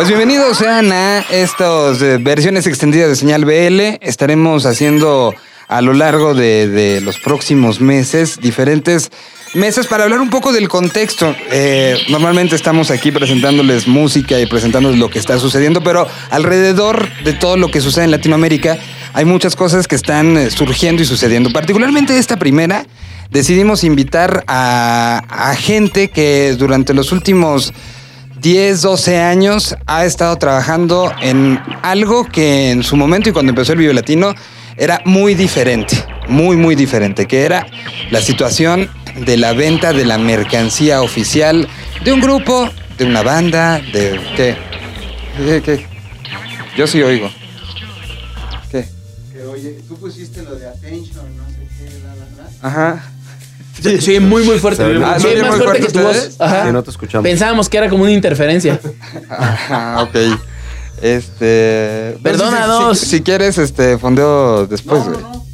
Pues bienvenidos sean a estas eh, versiones extendidas de Señal BL. Estaremos haciendo a lo largo de, los próximos meses diferentes mesas para hablar un poco del contexto. Eh, normalmente estamos aquí presentándoles música y presentándoles lo que está sucediendo, pero alrededor de todo lo que sucede en Latinoamérica hay muchas cosas que están eh, surgiendo y sucediendo. Particularmente esta primera, decidimos invitar a gente que durante los últimos 10, 12 años ha estado trabajando en algo que en su momento y cuando empezó el Vive Latino era muy diferente, muy, muy diferente, que era la situación de la venta de la mercancía oficial de un grupo, de una banda, de... ¿Qué? ¿Qué? qué? Yo sí oigo. ¿Qué? Que oye, tú pusiste lo de attention, no sé qué. Ajá. Sí, sí, muy, muy fuerte. Ah, Sí, ¿se oye más fuerte fuerte que tu voz. Ajá. Sí, no te escuchamos. Pensábamos que era como una interferencia. Ajá, ok. Este... sí, Perdónanos. Si, si- si quieres, este, fondeo después, no, güey. no, no.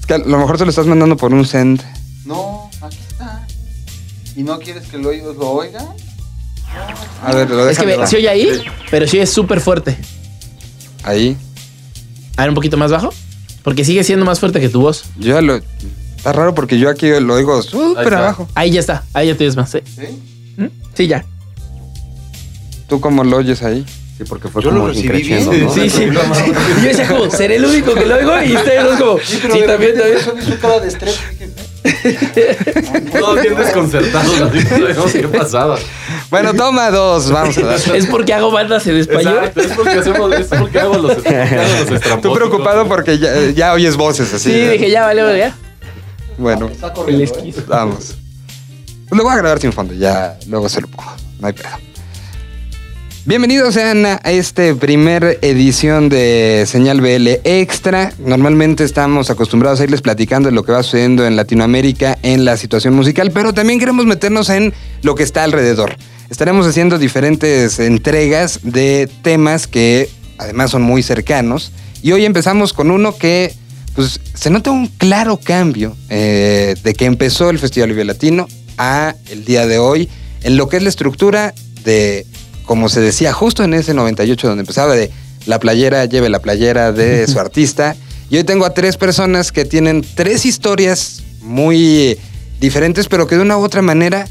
Es que a lo mejor te lo estás mandando por un send. No, aquí está. ¿Y no quieres que lo, oigas- lo oigan? A ver, lo Es que ve- se oye ahí, pero sí es súper fuerte. Ahí. A ver, un poquito más bajo. Porque sigue siendo más fuerte que tu voz. Yo ya lo... Está raro porque yo aquí lo súper está. abajo. Ahí ya está. Ahí ya te oyes más. Sí, ¿Sí? ¿Mm? Sí, ya. ¿Tú cómo lo oyes ahí? Sí, porque fue Yo lo como recibí increciendo, bien. ¿no? Sí, sí. Yo decía como, seré el único que lo oigo y ustedes dos como, sí, pero también, también. empezó a su cara de estrés. Todos bien desconcertados, no sabíamos qué pasaba. Bueno, toma dos, vamos a dar. Es porque hago bandas en español. Exacto, es porque hacemos, es porque hago los, hago los Tú preocupado porque ya, ya oyes voces así. Sí, dije, ya vale, ya. Bueno, Está El corriendo, ¿eh? vamos. Lo voy a grabar sin fondo, ya luego se lo pongo. No hay pedo. Bienvenidos sean a este primer edición de Señal BL Extra. Normalmente estamos acostumbrados a irles platicando de lo que va sucediendo en Latinoamérica en la situación musical, pero también queremos meternos en lo que está alrededor. Estaremos haciendo diferentes entregas de temas que además son muy cercanos. Y hoy empezamos con uno que pues, se nota un claro cambio eh, de que empezó el Festival Vive Latino a el día de hoy en lo que es la estructura de como se decía justo en ese 98 donde empezaba de la playera, lleve la playera de su artista. Y hoy tengo a tres personas que tienen tres historias muy diferentes, pero que de una u otra manera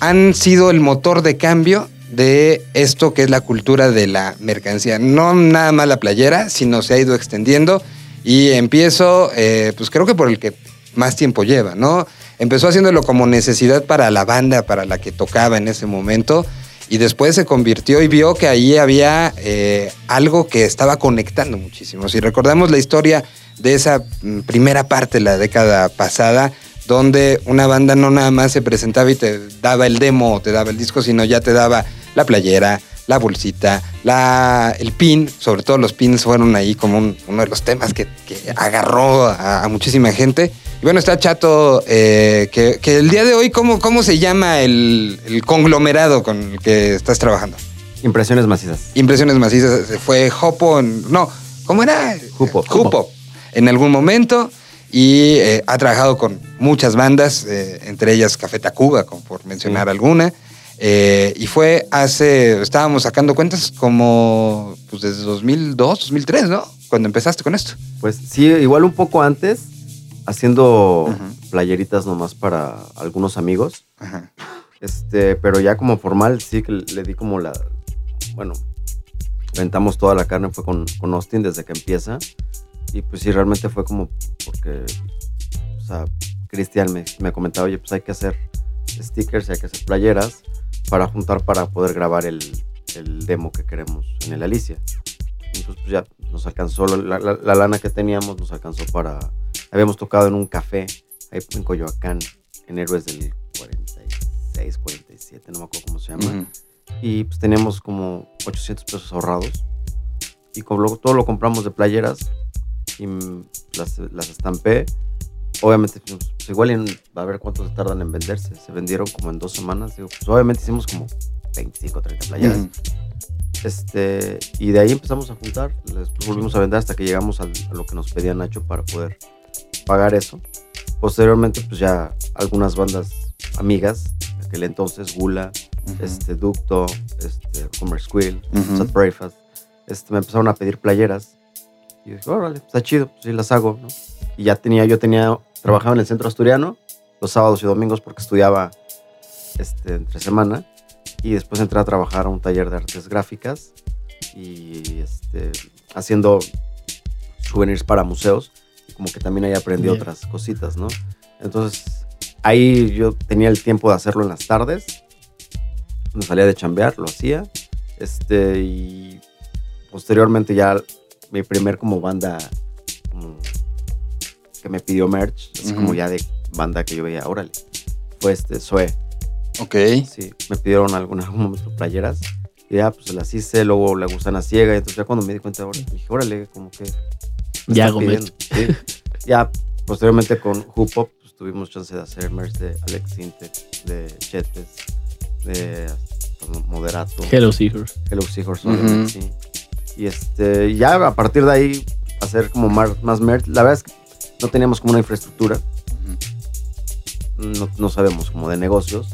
han sido el motor de cambio de esto que es la cultura de la mercancía. No nada más la playera, sino se ha ido extendiendo. Y empiezo, eh, pues creo que por el que más tiempo lleva, ¿no? Empezó haciéndolo como necesidad para la banda, para la que tocaba en ese momento y después se convirtió y vio que ahí había eh, algo que estaba conectando muchísimo. Si recordamos la historia de esa mm, primera parte de la década pasada, donde una banda no nada más se presentaba y te daba el demo o te daba el disco, sino ya te daba la playera, la bolsita, la, el pin, sobre todo los pins fueron ahí como un- uno de los temas que, que agarró a, a muchísima gente. Y bueno, está Chato, eh, que, que el día de hoy, ¿cómo, cómo se llama el, el conglomerado con el que estás trabajando? Impresiones macizas. Impresiones macizas, fue Hopo, en- no, ¿cómo era? Jupo. Jupo, en algún momento. Y eh, ha trabajado con muchas bandas, eh, entre ellas Café Tacuba, como por mencionar alguna. Eh, y fue hace, estábamos sacando cuentas como pues desde 2002, 2003, ¿no? Cuando empezaste con esto. Pues sí, igual un poco antes, haciendo playeritas nomás para algunos amigos. Ajá. Este, pero ya como formal, sí que le di como la. Bueno, rentamos toda la carne, fue con, con Austin desde que empieza. Y pues sí, realmente fue como porque. O sea, Cristian me, me comentaba, oye, pues hay que hacer stickers y hay que hacer playeras para juntar para poder grabar el, el demo que queremos en el Alicia. Entonces, pues ya nos alcanzó la, la- la lana que teníamos, nos alcanzó para. Habíamos tocado en un café ahí en Coyoacán, en Héroes del 46, 47, no me acuerdo cómo se llama. Ujú. y pues teníamos como 800 pesos ahorrados. Y como lo- todo lo compramos de playeras y mm, las, las estampé. Obviamente, pues, pues, igual en- a ver cuánto se tardan en venderse. Se vendieron como en dos semanas. Digo, pues obviamente hicimos como 25, 30 playeras. Ujú. Este, y de ahí empezamos a juntar, después volvimos a vender hasta que llegamos al- a lo que nos pedía Nacho para poder pagar eso. Posteriormente, pues ya algunas bandas amigas, aquel entonces, Gula, este, Ducto, este, Homer Squill, Ujú. Sad Breakfast, este, me empezaron a pedir playeras. Y dije, órale, está chido, pues sí las hago, ¿no? Y ya tenía, yo tenía, trabajaba en el centro asturiano los sábados y domingos porque estudiaba este, entre semana. Y después entré a trabajar a un taller de artes gráficas y este, haciendo souvenirs para museos. Y como que también ahí aprendí Bien. otras cositas, ¿no? Entonces, ahí yo tenía el tiempo de hacerlo en las tardes. Cuando salía de chambear, lo hacía. Este, y posteriormente ya mi primer como banda como que me pidió merch, así Ujú. como ya de banda que yo veía, órale, fue este Zoe. Ok. Sí, me pidieron momento playeras. Y ya, pues las hice, luego la gusana ciega. Entonces, ya cuando me di cuenta, ahora, dije, órale, como que. Ya hago pidiendo. Sí. Ya, posteriormente con Hoop Up, pues tuvimos chance de hacer merch de Alex Sintek, de Chetes, de Moderato, Hello Seahorse. Hello Seahorse, Ujú. obviamente, sí. Y este, ya a partir de ahí, hacer como más, más merch. La verdad es que no teníamos como una infraestructura no, no sabemos como de negocios.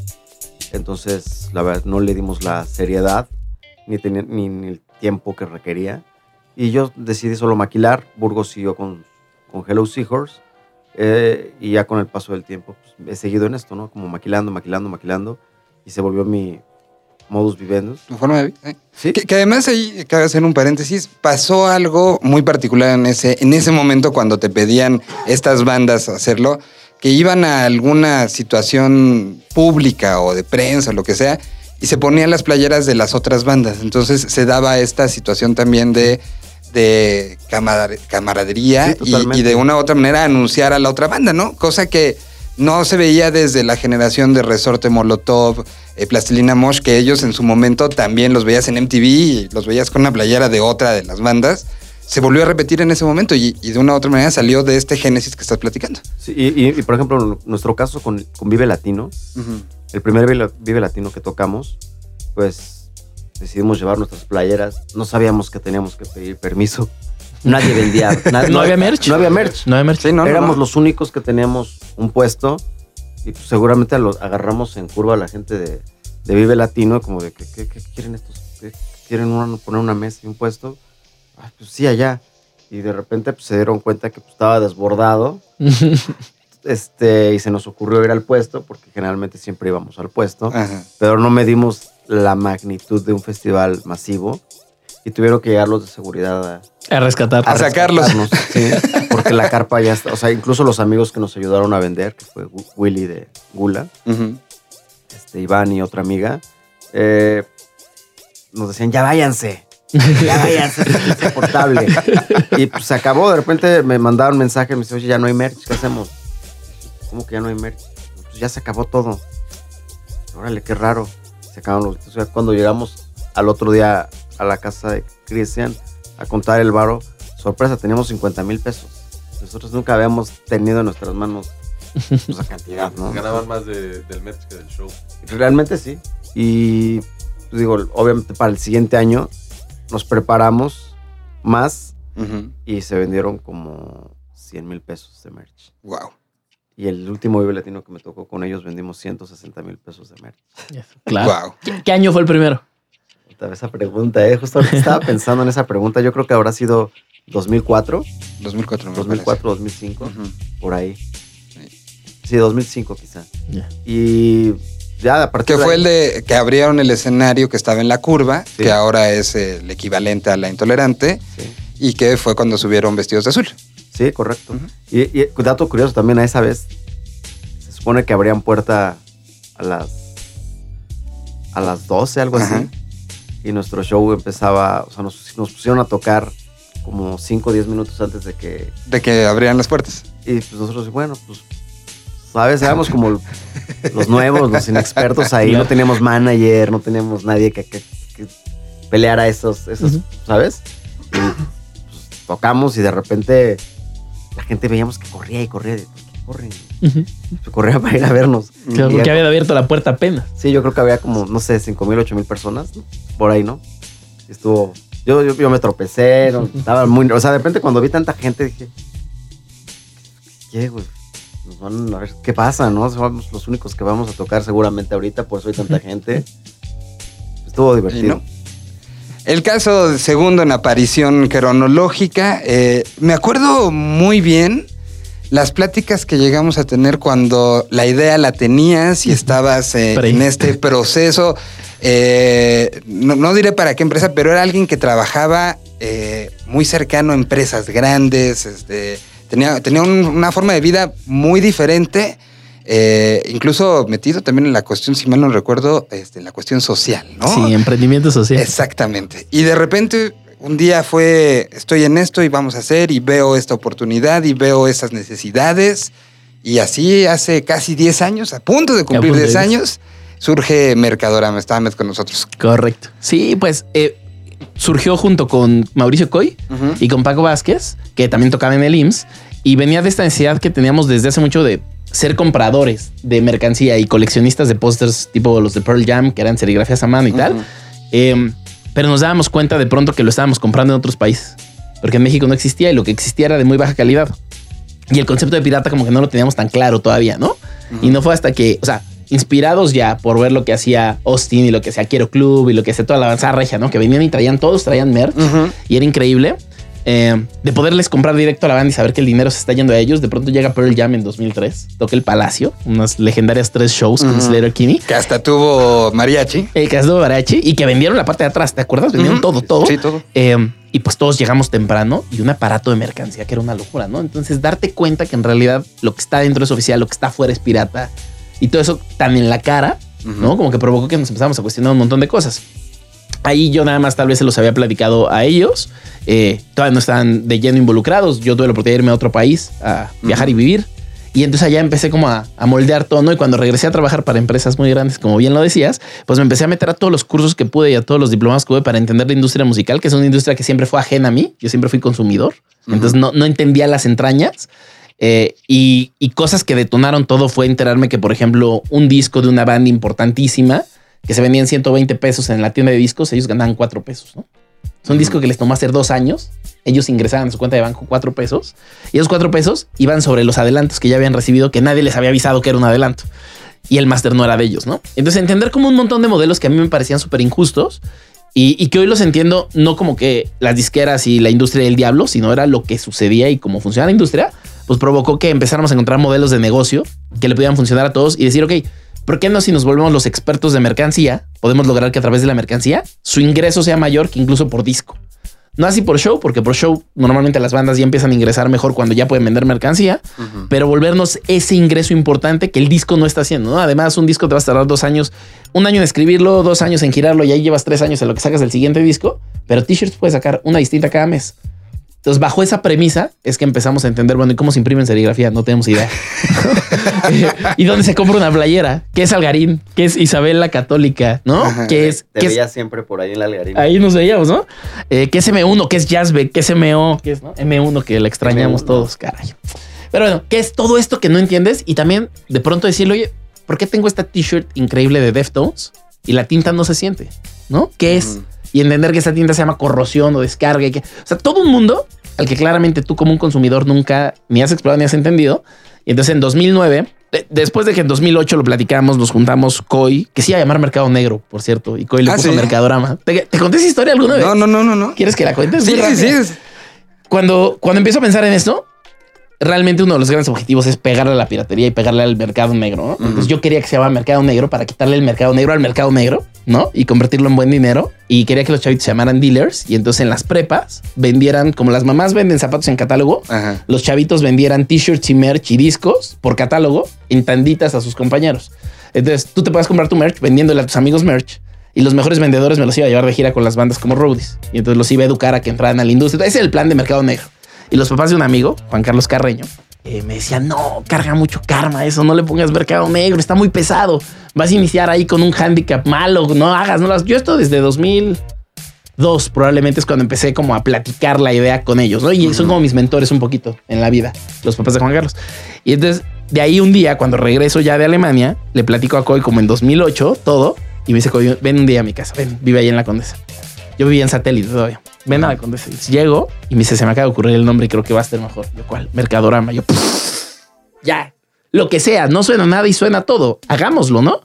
Entonces, la verdad, no le dimos la seriedad ni, tenía- ni, ni el tiempo que requería. Y yo decidí solo maquilar. Burgos siguió con, con Hello Seahorse. eh, y ya con el paso del tiempo pues, he seguido en esto, ¿no? Como maquilando, maquilando, maquilando. Y se volvió mi modus vivendi. Tu forma de vida. ¿eh? Sí, Que, que además ahí, cabe hacer un paréntesis, pasó algo muy particular en ese, en ese momento cuando te pedían estas bandas hacerlo, que iban a alguna situación pública o de prensa o lo que sea, y se ponían las playeras de las otras bandas. Entonces se daba esta situación también de, de camarade- camaradería Sí, y- totalmente. y, de una u otra manera anunciar a la otra banda, ¿no? Cosa que no se veía desde la generación de Resorte Molotov, eh, Plastilina Mosh, que ellos en su momento también los veías en MTV y los veías con una playera de otra de las bandas. Se volvió a repetir en ese momento y, y de una u otra manera salió de este génesis que estás platicando. Sí, y, y- y, por ejemplo, nuestro caso con, con Vive Latino, el primer Vive, Vive Latino que tocamos, pues decidimos llevar nuestras playeras. No sabíamos que teníamos que pedir permiso. Nadie vendía. na- ¿No había merch? No había merch. No hay merch. Sí, no, no, Éramos no. los únicos que teníamos un puesto y pues, seguramente lo agarramos en curva a la gente de, de Vive Latino, como de que ¿qué, qué quieren estos? ¿Qué quieren una- poner una mesa y un puesto? Ay, pues sí, allá. Y de repente pues, se dieron cuenta que pues, estaba desbordado este, y se nos ocurrió ir al puesto, porque generalmente siempre íbamos al puesto, Ajá. pero no medimos la magnitud de un festival masivo y tuvieron que llegar los de seguridad a, A rescatar. A sacarlos. rescatarnos, sí, porque la carpa ya está, o sea, incluso los amigos que nos ayudaron a vender, que fue Willy de Gula, este, Iván y otra amiga, eh, nos decían, ya váyanse, ya váyanse, es insoportable. Y pues se acabó, de repente me mandaron mensaje, me dice, oye, ya no hay merch, ¿qué hacemos? ¿Cómo que ya no hay merch? Pues ya se acabó todo. Órale, qué raro. Se acabaron los... O sea, cuando llegamos al otro día a la casa de Cristian a contar el varo, sorpresa, teníamos 50 mil pesos. Nosotros nunca habíamos tenido en nuestras manos esa cantidad, ¿no? Ganaban más de- del merch que del show. Realmente sí. Y pues, digo, obviamente para el siguiente año nos preparamos más y se vendieron como 100 mil pesos de merch. Wow. Y el último Vive Latino que me tocó con ellos vendimos 160 mil pesos de merch. Claro. Wow. ¿Qué, qué año fue el primero? Esa pregunta, ¿eh? Justo estaba pensando en esa pregunta. Yo creo que habrá sido 2004, 2004. me 2004, 2005, parece. Ujú. por ahí. Sí, 2005 quizá. Ya. Y ya a partir Que fue el de que abrieron el escenario que estaba en la curva, Sí. que ahora es el equivalente a la intolerante, Sí. y que fue cuando subieron vestidos de azul. Sí, correcto. Y, y dato curioso también a esa vez, se supone que abrían puerta a las a las 12, algo Ajá. así. Y nuestro show empezaba, o sea, nos, nos pusieron a tocar como 5 o 10 minutos antes de que... De que abrían las puertas. Y pues nosotros, bueno, pues ¿sabes? Éramos como los nuevos, los inexpertos ahí. No teníamos manager, no teníamos nadie que, que, que peleara esos, esos. ¿sabes? Y pues, tocamos y de repente la gente veíamos que corría y corría. de, ¿Por qué corren? Ujú. Se corría para ir a vernos. Claro, porque había abierto la puerta apenas. Sí, yo creo que había como, no sé, 5 mil, 8 mil personas, ¿no? por ahí, ¿no? Y Estuvo, yo, yo, yo me tropecé, ¿no? estaba muy, o sea, de repente cuando vi tanta gente dije, ¿qué, güey? Nos van a ver qué pasa, ¿no? Somos los únicos que vamos a tocar seguramente ahorita, por eso hay tanta gente. Estuvo divertido. no. El caso segundo en aparición cronológica, eh, me acuerdo muy bien las pláticas que llegamos a tener cuando la idea la tenías y estabas eh, en este proceso. eh, no, no diré para qué empresa, pero era alguien que trabajaba eh, muy cercano a empresas grandes, este, tenía, tenía un- una forma de vida muy diferente. eh, incluso metido también en la cuestión, si mal no recuerdo, este, en la cuestión social, ¿no? Sí, emprendimiento social. Exactamente. Y de repente un día fue, estoy en esto y vamos a hacer y veo esta oportunidad y veo esas necesidades. Y así hace casi 10 años, a punto de cumplir punto de 10 10. años, surge Mercadorama. Estaba Met con nosotros. Correcto. Sí, pues eh, surgió junto con Mauricio Coy y con Paco Vázquez, que también tocaba en el IMSS, y venía de esta necesidad que teníamos desde hace mucho de ser compradores de mercancía y coleccionistas de pósters tipo los de Pearl Jam, que eran serigrafías a mano y tal. Eh, pero nos dábamos cuenta de pronto que lo estábamos comprando en otros países, porque en México no existía y lo que existía era de muy baja calidad. Y el concepto de pirata como que no lo teníamos tan claro todavía, ¿no? Y no fue hasta que, o sea, inspirados ya por ver lo que hacía Austin y lo que hacía Quiero Club y lo que hacía toda la avanzada regia, ¿no? Que venían y traían, todos traían merch y era increíble. Eh, de poderles comprar directo a la banda y saber que el dinero se está yendo a ellos. De pronto llega Pearl Jam en 2003, toca el Palacio, unas legendarias tres shows con. Slater Kinney. Que hasta tuvo mariachi. El caso de Barachi y que vendieron la parte de atrás, ¿te acuerdas? Vendieron todo, todo. Sí, todo. Eh, y pues todos llegamos temprano y un aparato de mercancía que era una locura, ¿no? Entonces darte cuenta que en realidad lo que está dentro es oficial, lo que está afuera es pirata y todo eso tan en la cara, ¿no? Como que provocó que nos empezamos a cuestionar un montón de cosas. Ahí yo nada más tal vez se los había platicado a ellos. eh, todavía no estaban de lleno involucrados. Yo tuve la oportunidad de irme a otro país a viajar y vivir. Y entonces allá empecé como a, a moldear todo, ¿no? Y cuando regresé a trabajar para empresas muy grandes, como bien lo decías, pues me empecé a meter a todos los cursos que pude y a todos los diplomas que pude para entender la industria musical, que es una industria que siempre fue ajena a mí. Yo siempre fui consumidor. Entonces no, no entendía las entrañas. Eh, y, y cosas que detonaron todo fue enterarme que, por ejemplo, un disco de una banda importantísima que se vendía en 120 pesos en la tienda de discos, ellos ganaban 4 pesos, ¿no? Es un disco que les tomó hacer dos años. Ellos ingresaban a su cuenta de banco 4 pesos y esos 4 pesos iban sobre los adelantos que ya habían recibido, que nadie les había avisado que era un adelanto. Y el máster no era de ellos, ¿no? Entonces entender como un montón de modelos que a mí me parecían súper injustos y, y que hoy los entiendo no como que las disqueras y la industria del diablo, sino era lo que sucedía y cómo funciona la industria, pues provocó que empezáramos a encontrar modelos de negocio que le pudieran funcionar a todos y decir, ok, ¿por qué no si nos volvemos los expertos de mercancía, podemos lograr que a través de la mercancía su ingreso sea mayor que incluso por disco? No así por show, porque por show normalmente las bandas ya empiezan a ingresar mejor cuando ya pueden vender mercancía, pero volvernos ese ingreso importante que el disco no está haciendo. ¿no? Además, un disco te va a tardar dos años, un año en escribirlo, dos años en girarlo y ahí llevas tres años en lo que sacas del siguiente disco, pero t-shirts puedes sacar una distinta cada mes. Entonces, bajo esa premisa es que empezamos a entender, bueno, ¿y cómo se imprime en serigrafía? No tenemos idea. ¿Y dónde se compra una playera? ¿Qué es Algarín? ¿Qué es Isabel la Católica? ¿No? Ajá. ¿Qué es? Te qué es- veía siempre por ahí en la algarina. Ahí nos veíamos, ¿no? Eh, ¿Qué es M1? ¿Qué es Jazzbeck? ¿Qué es MO? ¿Qué es no? M1 que la extrañamos M1. todos, caray. Pero bueno, ¿qué es todo esto que no entiendes? Y también de pronto decirle, oye, ¿por qué tengo esta t-shirt increíble de Deftones y la tinta no se siente? ¿No? ¿Qué es? Y entender que esa tinta se llama corrosión o descarga. Y que, o sea, todo un mundo al que claramente tú como un consumidor nunca ni has explorado ni has entendido. Y entonces en 2009, de- después de que en 2008 lo platicamos, nos juntamos Coy, que sí iba a llamar Mercado Negro, por cierto, y Coy le Ah, puso ¿sí? Mercadorama. ¿Te, te conté esa historia alguna vez? No, no, no, no, no. ¿Quieres que la cuentes? Sí, sí, sí. Cuando, cuando empiezo a pensar en esto, realmente uno de los grandes objetivos es pegarle a la piratería y pegarle al mercado negro. ¿no? Entonces yo quería que se llamara mercado negro para quitarle el mercado negro al mercado negro, ¿no? Y convertirlo en buen dinero. Y quería que los chavitos se llamaran dealers. Y entonces en las prepas vendieran, como las mamás venden zapatos en catálogo, Ajá. los chavitos vendieran t-shirts y merch y discos por catálogo en tanditas a sus compañeros. Entonces tú te puedes comprar tu merch vendiéndole a tus amigos merch. Y los mejores vendedores me los iba a llevar de gira con las bandas como roadies. Y entonces los iba a educar a que entraran a la industria. Ese es el plan de mercado negro. Y los papás de un amigo, Juan Carlos Carreño, eh, me decían, no, carga mucho karma eso, no le pongas mercado negro, está muy pesado. Vas a iniciar ahí con un handicap malo, no hagas, no las. Yo esto desde 2002 probablemente es cuando empecé como a platicar la idea con ellos, ¿no? Y son como mis mentores un poquito en la vida, los papás de Juan Carlos. Y entonces, de ahí un día, cuando regreso ya de Alemania, le platico a Coy como en 2008, todo, y me dice, Coy, ven un día a mi casa, ven, vive ahí en la Condesa. Yo vivía en satélite todavía. Ven a la Condesa. Llego y me dice, se me acaba de ocurrir el nombre y creo que va a estar mejor. Yo, ¿cuál? Mercadorama. Yo, "Pff, ya, lo que sea, no suena nada y suena todo. Hagámoslo, ¿no?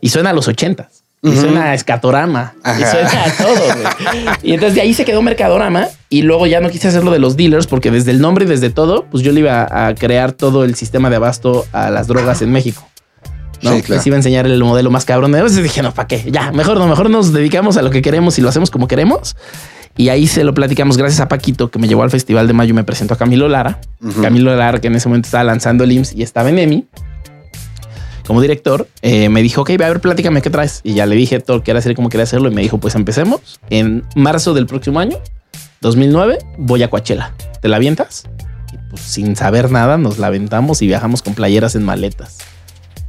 Y suena a los ochentas. Y suena a escatorama. Y suena a todo. Y entonces de ahí se quedó Mercadorama. Y luego ya no quise hacerlo de los dealers porque desde el nombre y desde todo, pues yo le iba a crear todo el sistema de abasto a las drogas en México. No, Sí, claro. les iba a enseñar el modelo más cabrón. Entonces dije, no, ¿para qué? Ya, mejor no, mejor nos dedicamos a lo que queremos y lo hacemos como queremos. Y ahí se lo platicamos gracias a Paquito, que me llevó al Festival de Mayo y me presentó a Camilo Lara. Camilo Lara, que en ese momento estaba lanzando el IMSS y estaba en EMI como director, eh, me dijo, ok, a ver, platícame qué traes. Y ya le dije todo lo que quería hacer, cómo quería hacerlo. Y me dijo, pues empecemos. En marzo del próximo año, 2009, voy a Coachella. ¿Te la avientas? Y pues sin saber nada, nos la aventamos y viajamos con playeras en maletas.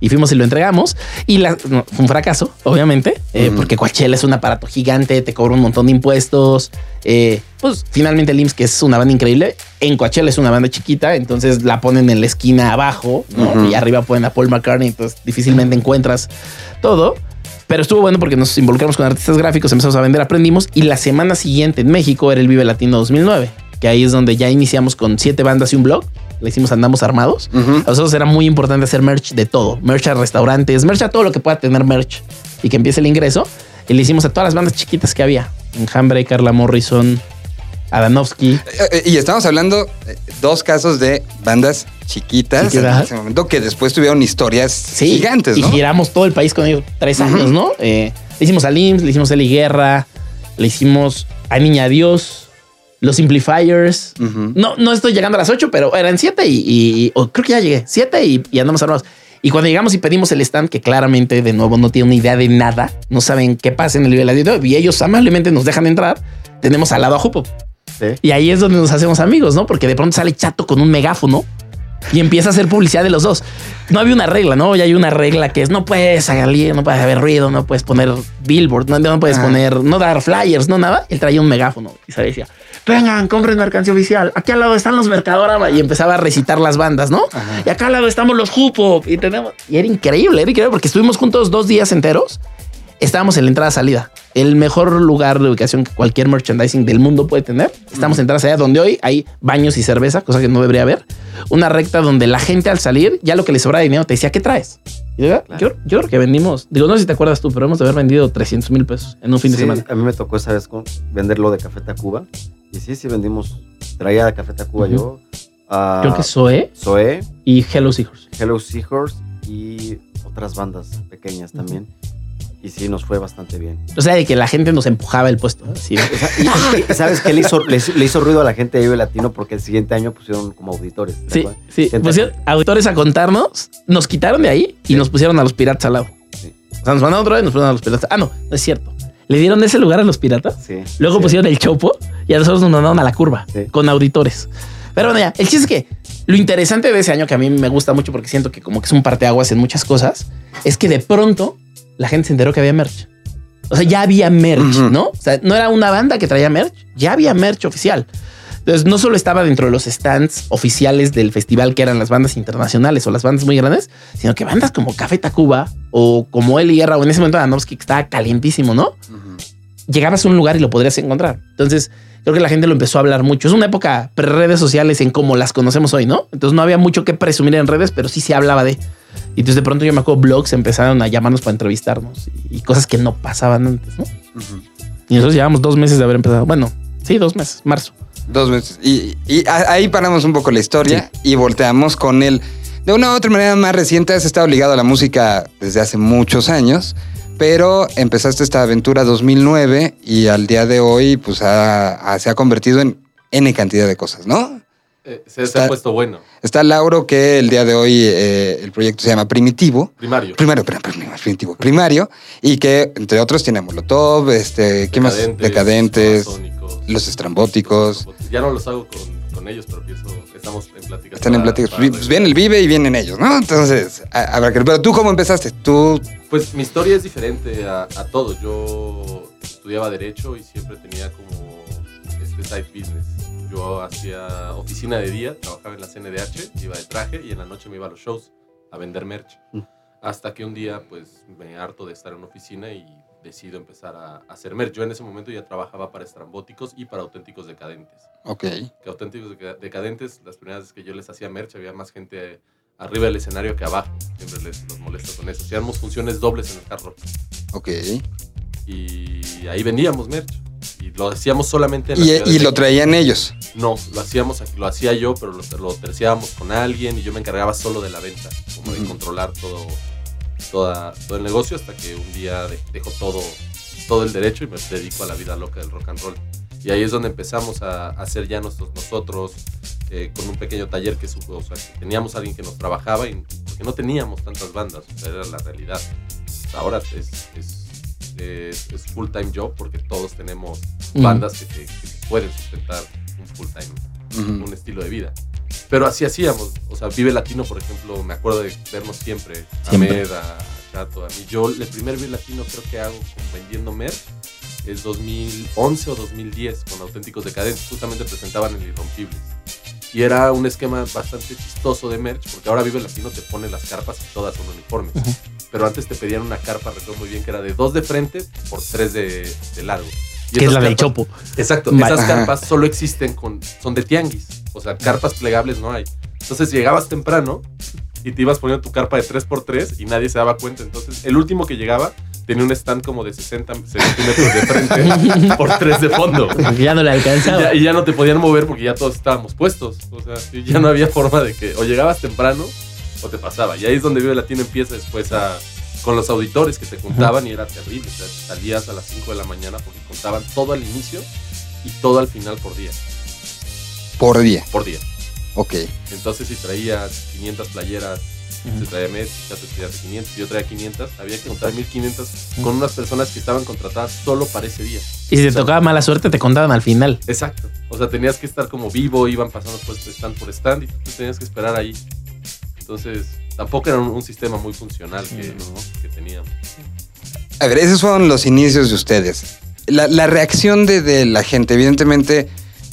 Y fuimos y lo entregamos. Y la- no, fue un fracaso, obviamente, eh, porque Coachella es un aparato gigante, te cobra un montón de impuestos. Eh, pues finalmente el IMSS, que es una banda increíble, en Coachella es una banda chiquita, entonces la ponen en la esquina abajo y arriba ponen a Paul McCartney, entonces difícilmente encuentras todo. Pero estuvo bueno porque nos involucramos con artistas gráficos, empezamos a vender, aprendimos. Y la semana siguiente en México era el Vive Latino 2009, que ahí es donde ya iniciamos con siete bandas y un blog. Le hicimos Andamos Armados. A nosotros era muy importante hacer merch de todo. Merch a restaurantes, merch a todo lo que pueda tener merch y que empiece el ingreso. Y le hicimos a todas las bandas chiquitas que había. Enjambre, Carla Morrison, Adanovsky. Eh, eh, Y estamos hablando de dos casos de bandas chiquitas en ese momento que después tuvieron historias Sí, gigantes, y ¿no? giramos todo el país con ellos tres años, ¿no? Eh, le hicimos a LIMS, le hicimos a Eli Guerra, le hicimos a Niña Dios, los Simplifiers. No, no estoy llegando a las ocho, pero eran siete y, y- creo que ya llegué. Siete y, y andamos armados. Y cuando llegamos y pedimos el stand, que claramente de nuevo no tiene una idea de nada, no saben qué pasa en el Vive Latino, y ellos amablemente nos dejan entrar, tenemos al lado a Jupo. Sí. Y ahí es donde nos hacemos amigos, ¿no? Porque de pronto sale Chato con un megáfono y empieza a hacer publicidad de los dos. No había una regla, ¿no? Ya hay una regla que es no puedes salir, no puedes haber ruido, no puedes poner billboard, no, no puedes Ah. poner, no dar flyers, no nada. Él traía un megáfono y se decía, vengan, compren mercancía oficial. Aquí al lado están los Mercadorama y empezaba a recitar las bandas, ¿no? Y acá al lado estamos los Jupo y tenemos, y era increíble, era increíble porque estuvimos juntos dos días enteros. Estábamos en la entrada salida, el mejor lugar de ubicación que cualquier merchandising del mundo puede tener. Estamos en entrada salida donde hoy hay baños y cerveza, cosa que no debería haber. Una recta donde la gente al salir, ya lo que le sobra de dinero te decía, ¿qué traes? Yo, yo, yo creo que vendimos, digo, no sé si te acuerdas tú, pero hemos de haber vendido 300 mil pesos en un fin de semana. A mí me tocó esa vez con venderlo de Café Tacuba. Y sí, sí vendimos. Traía de Café Tacuba yo. a Creo que Zoe Zoé, y Hello Seahorse. Hello Seahorse y otras bandas pequeñas también. Y sí, nos fue bastante bien. O sea, de que la gente nos empujaba el puesto. sea, y- ¿Sabes qué le hizo, le, hizo- le hizo ruido a la gente de Vive Latino? Porque el siguiente año pusieron como auditores. ¿te Sí, sí. Pusieron auditores a contarnos, nos quitaron de ahí y Sí. nos pusieron a los piratas al lado. Sí. O sea, nos mandaron otra vez y nos pusieron a los piratas. Ah, no, no es cierto. Le dieron ese lugar a los piratas. Sí. Luego sí. pusieron el chopo y a nosotros nos mandaron a la curva Sí. con auditores. Pero bueno, ya, el chiste es que lo interesante de ese año que a mí me gusta mucho porque siento que como que es un parteaguas en muchas cosas, es que de pronto la gente se enteró que había merch. O sea, ya había merch. ¿no? O sea, no era una banda que traía merch, ya había merch oficial. Entonces, no solo estaba dentro de los stands oficiales del festival, que eran las bandas internacionales o las bandas muy grandes, sino que bandas como Café Tacuba o como Eli Guerra o en ese momento Danovsky, que estaba calientísimo, ¿no? Ujú. llegabas a un lugar y lo podrías encontrar. Entonces, creo que la gente lo empezó a hablar mucho. Es una época pre-redes sociales en como las conocemos hoy, ¿no? Entonces no había mucho que presumir en redes, pero sí se hablaba de. Y entonces de pronto yo me acuerdo blogs empezaron a llamarnos para entrevistarnos y, cosas que no pasaban antes, ¿no? Y nosotros llevamos dos meses de haber empezado. Bueno, sí, dos meses, marzo. Dos veces. Y, y ahí paramos un poco la historia y volteamos con él. De una u otra manera más reciente has estado ligado a la música desde hace muchos años, pero empezaste esta aventura 2009 y al día de hoy pues ha- ha- se ha convertido en N cantidad de cosas, ¿no? Eh, se, se Está- ha puesto bueno. Está Lauro que el día de hoy eh, el proyecto se llama Primitivo. Primario. Primario, perdón, primitivo, primario, y que entre otros tiene Molotov, este, ¿qué más? Decadentes, los estrambóticos. Ya no los hago con, con ellos, pero pienso que estamos en pláticas. Están en pláticas. Pues viene el Vive y vienen ellos, ¿no? Entonces, a- habrá que... Pero tú, ¿cómo empezaste? Tú... Pues mi historia es diferente a, a todos. Yo estudiaba Derecho y siempre tenía como este side business. Yo hacía oficina de día, trabajaba en la CNDH, iba de traje y en la noche me iba a los shows a vender merch. Mm. Hasta que un día pues me harto de estar en una oficina y decido empezar a, hacer merch. Yo en ese momento ya trabajaba para estrambóticos y para auténticos decadentes. Ok. Que auténticos Deca- decadentes, las primeras veces que yo les hacía merch había más gente arriba del escenario que abajo. Siempre les los molesto con eso. Hacíamos funciones dobles en el hard rock Ok. y ahí vendíamos merch. Y lo hacíamos solamente en la Y, Ciudad y lo traían ellos. No, lo hacíamos aquí, lo hacía yo, pero lo, lo terciábamos con alguien y yo me encargaba solo de la venta, como de controlar todo, toda, todo el negocio hasta que un día de- dejo todo, todo el derecho y me dedico a la vida loca del rock and roll. Y ahí es donde empezamos a, a hacer ya nosotros, nosotros eh, con un pequeño taller que, su- o sea, que teníamos a alguien que nos trabajaba y porque no teníamos tantas bandas, o sea, era la realidad. Ahora es, es, es- es full time job porque todos tenemos Mm. bandas que, te- que te pueden sustentar un full time Ujú. un estilo de vida. Pero así hacíamos. O sea, Vive Latino, por ejemplo, me acuerdo de vernos siempre. Siempre. A Med, a Chato, a mí. Yo, el primer Vive Latino creo que hago con vendiendo merch es 2011 o 2010 con Auténticos Decadentes. Justamente presentaban el Irrompibles. Y era un esquema bastante chistoso de merch, porque ahora Vive Latino te pone las carpas y todas son uniformes. Pero antes te pedían una carpa, recuerdo muy bien, que era de dos de frente por tres de, de largo. Que es la del carpas- Chopo. Exacto, esas carpas solo existen con, son de tianguis, o sea, carpas plegables no hay. Entonces llegabas temprano y te ibas poniendo tu carpa de 3x3 y nadie se daba cuenta. Entonces el último que llegaba tenía un stand como de 60 centímetros de frente por 3 de fondo. Ya no le alcanzaba. ya, y ya no te podían mover porque ya todos estábamos puestos. O sea, ya no había forma de que o llegabas temprano o te pasaba. Y ahí es donde Vive Latino empieza después a con los auditores que te contaban y era terrible. O sea, salías a las 5 de la mañana porque contaban todo al inicio y todo al final por día. Por día. Por día. Ok. Entonces si traías 500 playeras, Ujú. se traía mes, ya te traía 500, yo traía 500, había que contar 1500 con unas personas que estaban contratadas solo para ese día. Y si te tocaba mala suerte, te contaban al final. Exacto. O sea, tenías que estar como vivo, iban pasando pues de stand por stand y tú tenías que esperar ahí. Entonces, tampoco era un, un sistema muy funcional que, que teníamos. A ver, esos fueron los inicios de ustedes. La, la reacción de, de la gente, evidentemente,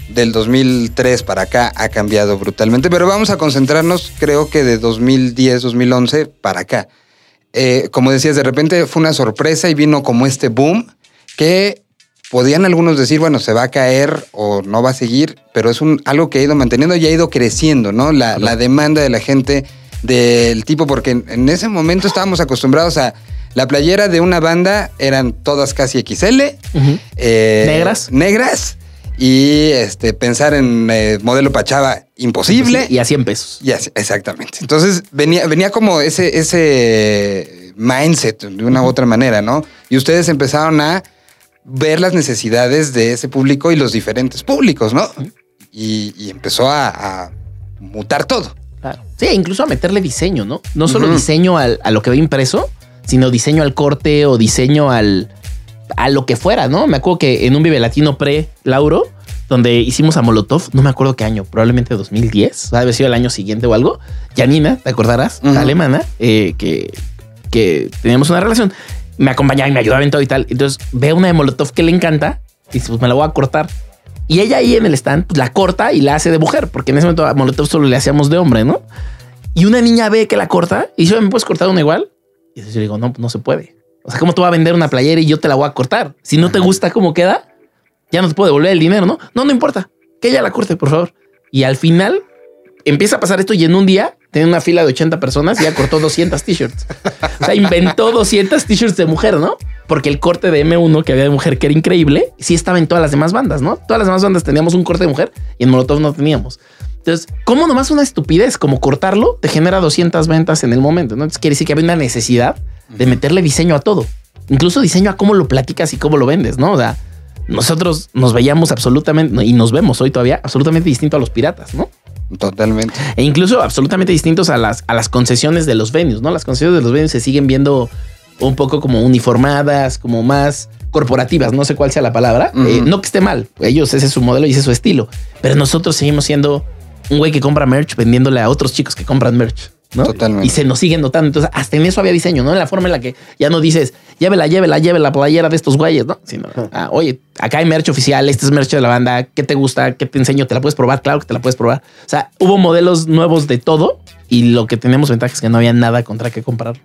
del 2003 para acá ha cambiado brutalmente, pero vamos a concentrarnos, creo que de 2010, 2011 para acá. Eh, como decías, de repente fue una sorpresa y vino como este boom que podían algunos decir, bueno, se va a caer o no va a seguir, pero es un, algo que ha ido manteniendo y ha ido creciendo, ¿no? La, la demanda de la gente del tipo, porque en, ese momento estábamos acostumbrados a la playera de una banda, eran todas casi XL, eh, Negras. Negras. Y este, pensar en eh, modelo Pachava, imposible. Y a 100 pesos. Y así, exactamente. Entonces venía, venía como ese, ese mindset de una u otra manera, ¿no? Y ustedes empezaron a ver las necesidades de ese público y los diferentes públicos, ¿no? Y, y empezó a, a mutar todo. Claro. Sí, incluso a meterle diseño, ¿no? No solo diseño al- a lo que ve impreso, sino diseño al corte o diseño al a lo que fuera, ¿no? Me acuerdo que en un Vive Latino pre Lauro, donde hicimos a Molotov, no me acuerdo qué año, probablemente 2010, o sea, debe haber sido el año siguiente o algo. Janina, ¿te acordarás? La alemana, eh, que, que teníamos una relación, me acompañaba y me ayudaba en todo y tal. Entonces ve una de Molotov que le encanta y pues me la voy a cortar. Y ella ahí en el stand pues, la corta y la hace de mujer, porque en ese momento a Molotov solo le hacíamos de hombre, ¿no? Y una niña ve que la corta y dice, "Oye, ¿me puedes cortar una igual? Y entonces yo digo, no, no se puede. O sea, ¿cómo tú vas a vender una playera y yo te la voy a cortar? Si no te gusta cómo queda, ya no te puedo devolver el dinero, ¿no? No, no importa. Que ella la corte, por favor. Y al final empieza a pasar esto y en un día tenía una fila de 80 personas y ya cortó 200 t-shirts. O sea, inventó 200 t-shirts de mujer, ¿no? Porque el corte de M1 que había de mujer, que era increíble, sí estaba en todas las demás bandas, ¿no? Todas las demás bandas teníamos un corte de mujer y en Molotov no teníamos. Entonces, ¿cómo nomás una estupidez como cortarlo te genera 200 ventas en el momento? ¿no? Entonces, quiere decir que había una necesidad de meterle diseño a todo. Incluso diseño a cómo lo platicas y cómo lo vendes, ¿no? O sea, nosotros nos veíamos absolutamente, y nos vemos hoy todavía, absolutamente distinto a los piratas, ¿no? Totalmente. E incluso absolutamente distintos a las, a las concesiones de los venues, ¿no? Las concesiones de los venues se siguen viendo un poco como uniformadas, como más corporativas, no sé cuál sea la palabra. Eh, no que esté mal, ellos ese es su modelo y ese es su estilo, pero nosotros seguimos siendo un güey que compra merch vendiéndole a otros chicos que compran merch. ¿No? Totalmente. Y se nos siguen notando. Entonces, hasta en eso había diseño, ¿no? En la forma en la que ya no dices, llévela, llévela, llévela, playera de estos güeyes, ¿no? Sino, ah, oye, acá hay merch oficial, este es merch de la banda, ¿qué te gusta? ¿Qué te enseño? ¿Te la puedes probar? Claro que te la puedes probar. O sea, hubo modelos nuevos de todo y lo que teníamos ventaja es que no había nada contra qué comprar.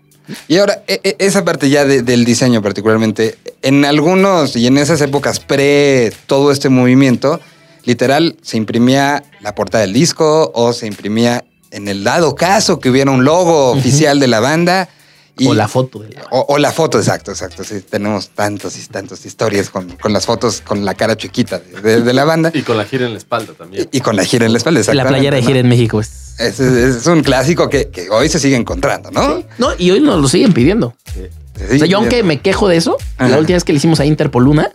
Y ahora, e- e- esa parte ya de- del diseño particularmente, en algunos y en esas épocas pre todo este movimiento, literal se imprimía la portada del disco o se imprimía en el dado caso que hubiera un logo oficial de la banda. Y, o la foto de la o, o la foto, exacto, exacto. Sí, tenemos tantos y tantas historias con, con las fotos con la cara chiquita de, de- de la banda Y con la gira en la espalda también. y, y con la gira en la espalda. La exactamente, playera de ¿no? gira en México es. Es, es- es un clásico que, que hoy se sigue encontrando, ¿no? No, y hoy nos lo siguen pidiendo. Sí, o sea, yo aunque me quejo de eso, Ajá. la última vez que le hicimos a Interpol una,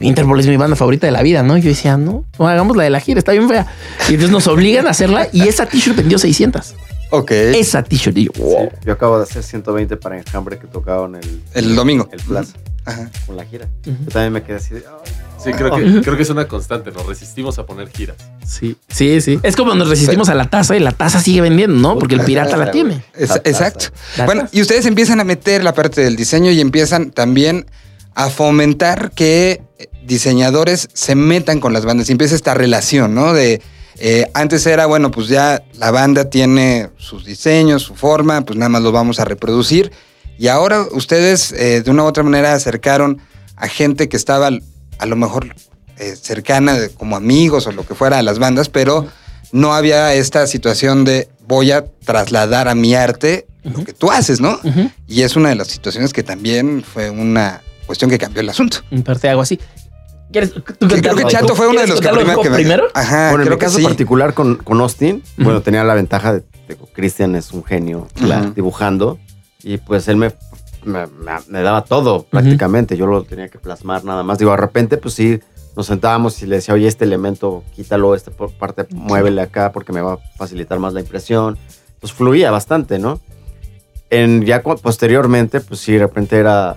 Interpol es mi banda favorita de la vida, ¿no? Yo decía, no, no hagamos la de la gira, está bien fea. Y entonces nos obligan a hacerla y esa t-shirt vendió 600. Ok. Esa t-shirt. Y yo, wow. Sí, yo acabo de hacer 120 para Enjambre que tocaban el, El domingo. el Plaza Ajá. con la gira. Yo también me quedé así de. "Ay". Sí, creo que, creo que es una constante. Nos resistimos a poner giras. Sí, sí, sí. Es como nos resistimos a la taza y la taza sigue vendiendo, ¿no? Porque el pirata la tiene. Es- La taza. exacto. La Bueno, y ustedes empiezan a meter la parte del diseño y empiezan también a fomentar que eh, diseñadores se metan con las bandas y empieza esta relación, ¿no? De eh, antes era, bueno, pues ya la banda tiene sus diseños, su forma, pues nada más lo vamos a reproducir. Y ahora ustedes eh, de una u otra manera acercaron a gente que estaba a lo mejor eh, cercana de- como amigos o lo que fuera a las bandas, pero no había esta situación de voy a trasladar a mi arte lo que tú haces, ¿no? Y es una de las situaciones que también fue una cuestión que cambió el asunto. En parte hago así. ¿Quieres? tú Sí, creo que? Chato fue uno de ¿Quieres los que que me- primero? Ajá, bueno, en mi caso sí. particular con, con Austin, Ujú. bueno, tenía la ventaja de que Cristian es un genio Claro. dibujando y pues él me, me, me- me daba todo prácticamente. Yo lo tenía que plasmar nada más. Digo, de repente, pues sí, nos sentábamos y le decía, oye, este elemento, quítalo, esta parte, muévele acá porque me va a facilitar más la impresión. Pues fluía bastante, ¿no? En, ya posteriormente, pues sí, de repente era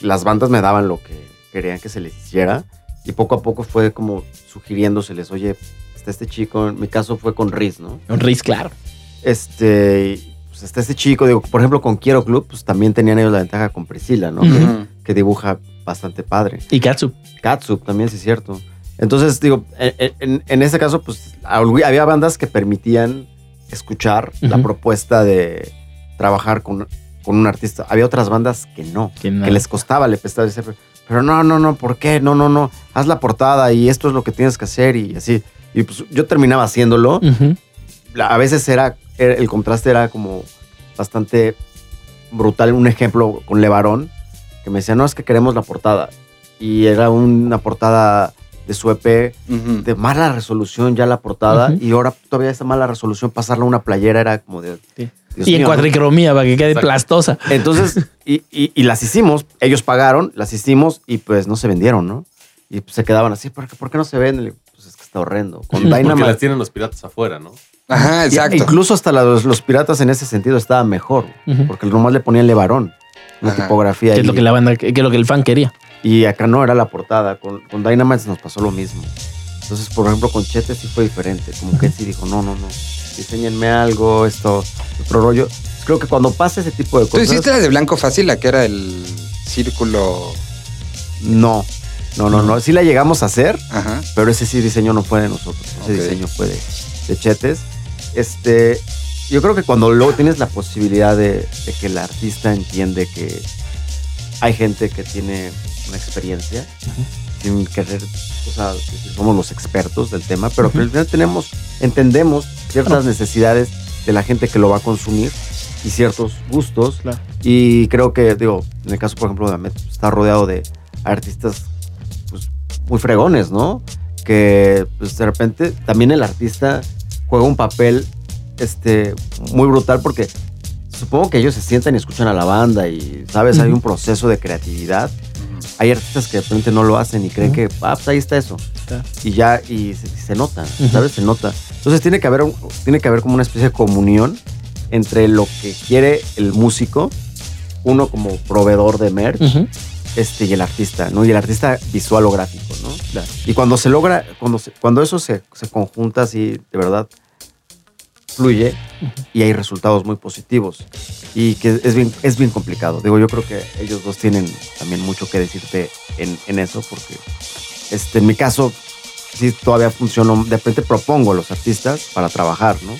las bandas me daban lo que querían que se les hiciera y poco a poco fue como sugiriéndoseles, oye, está este chico, en mi caso fue con Riz, ¿no? Un Riz, claro. Este, pues está este chico, digo, por ejemplo, con Quiero Club, pues también tenían ellos la ventaja con Priscila, ¿no? Que- dibuja bastante padre. Y Katsu. Katsup también, sí es cierto. Entonces, digo, en, en, en ese caso, pues había bandas que permitían escuchar la propuesta de trabajar con, con un artista. Había otras bandas que no, Que no. que les costaba, le prestaba decir, pero no, no, no, ¿por qué? No, no, no, haz la portada y esto es lo que tienes que hacer y así. Y pues yo terminaba haciéndolo. A veces era, era- el contraste era como bastante brutal. Un ejemplo con Levarón, que me decía, no, es que queremos la portada. Y era una portada de su EP de mala resolución ya la portada y ahora todavía esa mala resolución pasarla a una playera era como de Sí. Dios Y en mío, ¿no? cuadricromía para que quede Exacto. plastosa. entonces y, y- y las hicimos ellos pagaron las hicimos y pues no se vendieron no y pues se quedaban así ¿por qué, por qué no se venden? Pues es que está horrendo con Porque Dynamite las tienen los piratas afuera, ¿no? Ajá, y- exacto. incluso hasta los, los piratas en ese sentido estaban mejor Ujú. porque nomás le ponían levarón una Ajá. tipografía Que es y, lo que la banda, que es lo que el fan quería. y acá no era la portada con, con Dynamite nos pasó lo mismo entonces por ejemplo con Chete sí fue diferente como que sí dijo no no no diseñenme algo esto otro rollo. Creo que cuando pasa ese tipo de ¿Tú cosas hiciste la de blanco fácil, la que era el círculo? no no no no. sí la llegamos a hacer Ajá. pero ese sí diseño no fue de nosotros ese diseño fue de, de Chetes. Este yo creo que cuando luego tienes la posibilidad de, de que el artista entiende que hay gente que tiene una experiencia sin querer o sea que somos los expertos del tema pero que al final tenemos entendemos ciertas necesidades de la gente que lo va a consumir y ciertos gustos Claro. y creo que digo en el caso por ejemplo de Ahmed está rodeado de artistas pues, muy fregones, ¿no? Que pues, de repente también el artista juega un papel este, muy brutal porque supongo que ellos se sientan y escuchan a la banda y, ¿sabes? Hay un proceso de creatividad. Hay artistas que de repente no lo hacen y creen que, ah, pues ahí está eso. Y ya, y se, se nota. ¿sabes? Se nota. Entonces tiene que, haber un- tiene que haber como una especie de comunión entre lo que quiere el músico, uno como proveedor de merch, este, y el artista, ¿no? Y el artista visual o gráfico, ¿no? Y cuando se logra, cuando, se- cuando eso se, se conjunta así, de verdad, fluye y hay resultados muy positivos. Y que es bien, es bien complicado. Digo, yo creo que ellos dos tienen también mucho que decirte en, en eso, porque este, en mi caso, sí todavía funciono. De repente propongo a los artistas para trabajar, ¿no?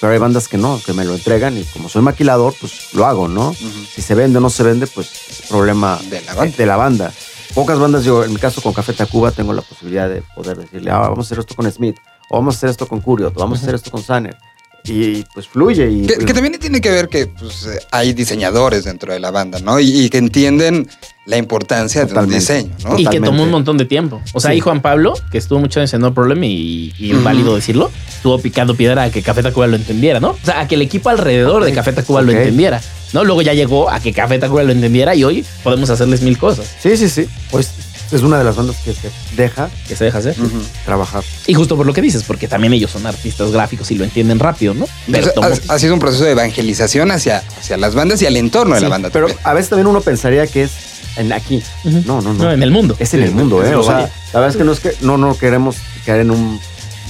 Pero hay bandas que no, que me lo entregan y como soy maquilador, pues lo hago, ¿no? Si se vende o no se vende, pues es problema De la banda. de la banda. Pocas bandas, yo en mi caso con Café Tacuba tengo la posibilidad de poder decirle, ah, vamos a hacer esto con Smith, o vamos a hacer esto con Curio, o vamos a hacer esto con Sanner. Y pues fluye y... Que, que también tiene que ver que pues, hay diseñadores dentro de la banda, ¿no? Y, y que entienden la importancia Totalmente. del diseño, ¿no? Y que tomó un montón de tiempo. O sea, Sí. ahí Juan Pablo, que estuvo mucho en No Problem y, y válido decirlo, estuvo picando piedra a que Café Tacuba lo entendiera, ¿no? O sea, a que el equipo alrededor de Café Tacuba lo entendiera, ¿no? Luego ya llegó a que Café Tacuba lo entendiera y hoy podemos hacerles mil cosas Sí, sí, sí. Pues es una de las bandas que se deja que se deja hacer. Trabajar. Y justo por lo que dices, porque también ellos son artistas gráficos y lo entienden rápido, ¿no? Pero ha, ha sido un proceso de evangelización hacia, hacia las bandas y al entorno de la banda. Pero también. a veces también uno pensaría que es en aquí. No, no, no. No, en el mundo. Es en Sí, el mundo, ¿eh? O sea, la verdad es que no es que no, no queremos caer en un,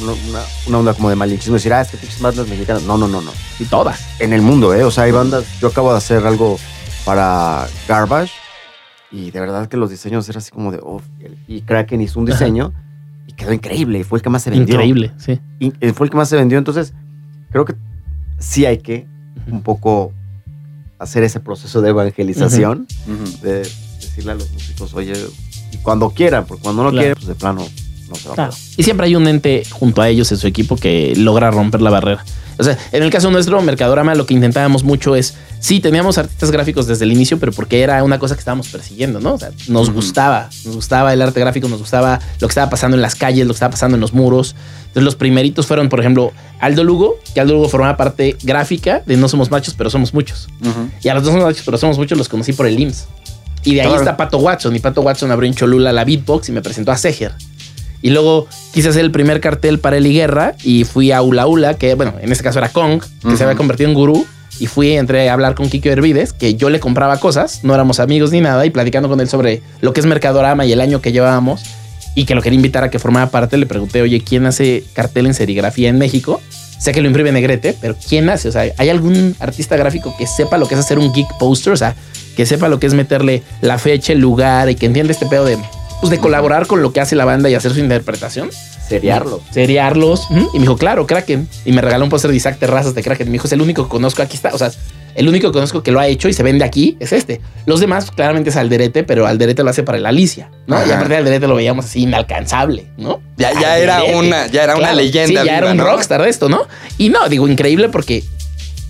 una, una onda como de malinchismo, decir, ah, es que pinches bandas mexicanas. No, no, no, no. Y todas. En el mundo, ¿eh? O sea, hay bandas. Yo acabo de hacer algo para Garbage y de verdad que los diseños eran así como de, oh, y Kraken hizo un diseño y quedó increíble y fue el que más se vendió. Increíble, sí. Y eh, fue el que más se vendió. Entonces, creo que sí hay que un poco hacer ese proceso de evangelización, de decirle a los músicos, oye, y cuando quieran, porque cuando no Claro. quieren, pues de plano no se va a Claro. poder. Y siempre hay un ente junto a ellos en su equipo que logra romper la barrera. O sea, en el caso nuestro, Mercadorama, lo que intentábamos mucho es, sí, teníamos artistas gráficos desde el inicio, pero porque era una cosa que estábamos persiguiendo, ¿no? O sea, nos gustaba, nos gustaba el arte gráfico, nos gustaba lo que estaba pasando en las calles, lo que estaba pasando en los muros. Entonces los primeritos fueron, por ejemplo, Aldo Lugo, que Aldo Lugo formaba parte gráfica de No Somos Machos, pero Somos Muchos. Y a los dos somos machos, pero somos muchos, los conocí por el IMSS. Y de ahí Claro. está Pato Watson. Y Pato Watson abrió en Cholula la beatbox y me presentó a Seger. Y luego quise hacer el primer cartel para Eli Guerra y fui a Ula Ula, que bueno, en este caso era Kong, que se había convertido en gurú. Y fui, entré a hablar con Kiko Hervides, que yo le compraba cosas, no éramos amigos ni nada, y platicando con él sobre lo que es Mercadorama y el año que llevábamos, y que lo quería invitar a que formara parte, le pregunté, oye, ¿quién hace cartel en serigrafía en México? Sé que lo imprime Negrete, pero ¿quién hace? O sea, ¿hay algún artista gráfico que sepa lo que es hacer un geek poster? O sea, que sepa lo que es meterle la fecha, el lugar y que entienda este pedo de, pues, de colaborar con lo que hace la banda y hacer su interpretación. Seriarlo. Seriarlos. Ujú. Y me dijo, claro, Kraken. Y me regaló un póster de Isaac Terrazas de Kraken. Y me dijo, es el único que conozco. Aquí está. O sea, el único que conozco que lo ha hecho y se vende aquí es este. Los demás, claramente es Alderete, pero Alderete lo hace para el Alicia, ¿no? Y Ajá. aparte de Alderete lo veíamos así inalcanzable, ¿no? Ya, ya era una, ya era una leyenda. Sí, ya era un ¿no? rockstar de esto, ¿no? Y no, digo, increíble porque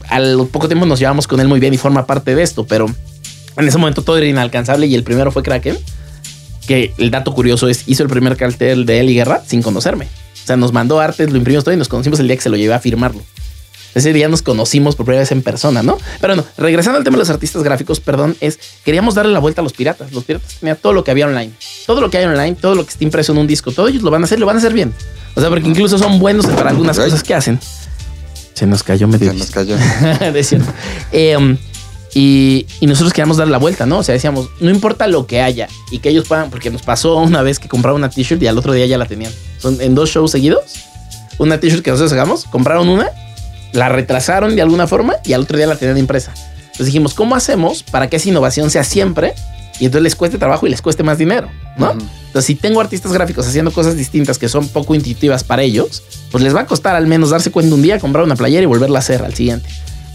al poco tiempo nos llevamos con él muy bien y forma parte de esto, pero en ese momento todo era inalcanzable y el primero fue Kraken, que el dato curioso es, hizo el primer cartel de él y Guerra sin conocerme. O sea, nos mandó artes, lo imprimimos todo y nos conocimos el día que se lo llevé a firmarlo. Ese día nos conocimos por primera vez en persona, ¿no? Pero no, regresando al tema de los artistas gráficos, perdón, es queríamos darle la vuelta a los piratas. Los piratas tenían todo lo que había online. Todo lo que hay online, todo lo que está impreso en un disco, todo ellos lo van a hacer, lo van a hacer bien. O sea, porque incluso son buenos para algunas cosas que hacen. Se nos cayó medio. Se nos cayó. de cierto. Eh, y, y nosotros queríamos dar la vuelta, ¿no? O sea, decíamos, no importa lo que haya y que ellos puedan, porque nos pasó una vez que compraba una t-shirt y al otro día ya la tenían. Son en dos shows seguidos, una t-shirt que nosotros hagamos, compraron una, la retrasaron de alguna forma y al otro día la tenían impresa. Entonces dijimos, ¿cómo hacemos para que esa innovación sea siempre y entonces les cueste trabajo y les cueste más dinero, ¿no? Ujú. Entonces, si tengo artistas gráficos haciendo cosas distintas que son poco intuitivas para ellos, pues les va a costar al menos darse cuenta un día, comprar una playera y volverla a hacer al siguiente.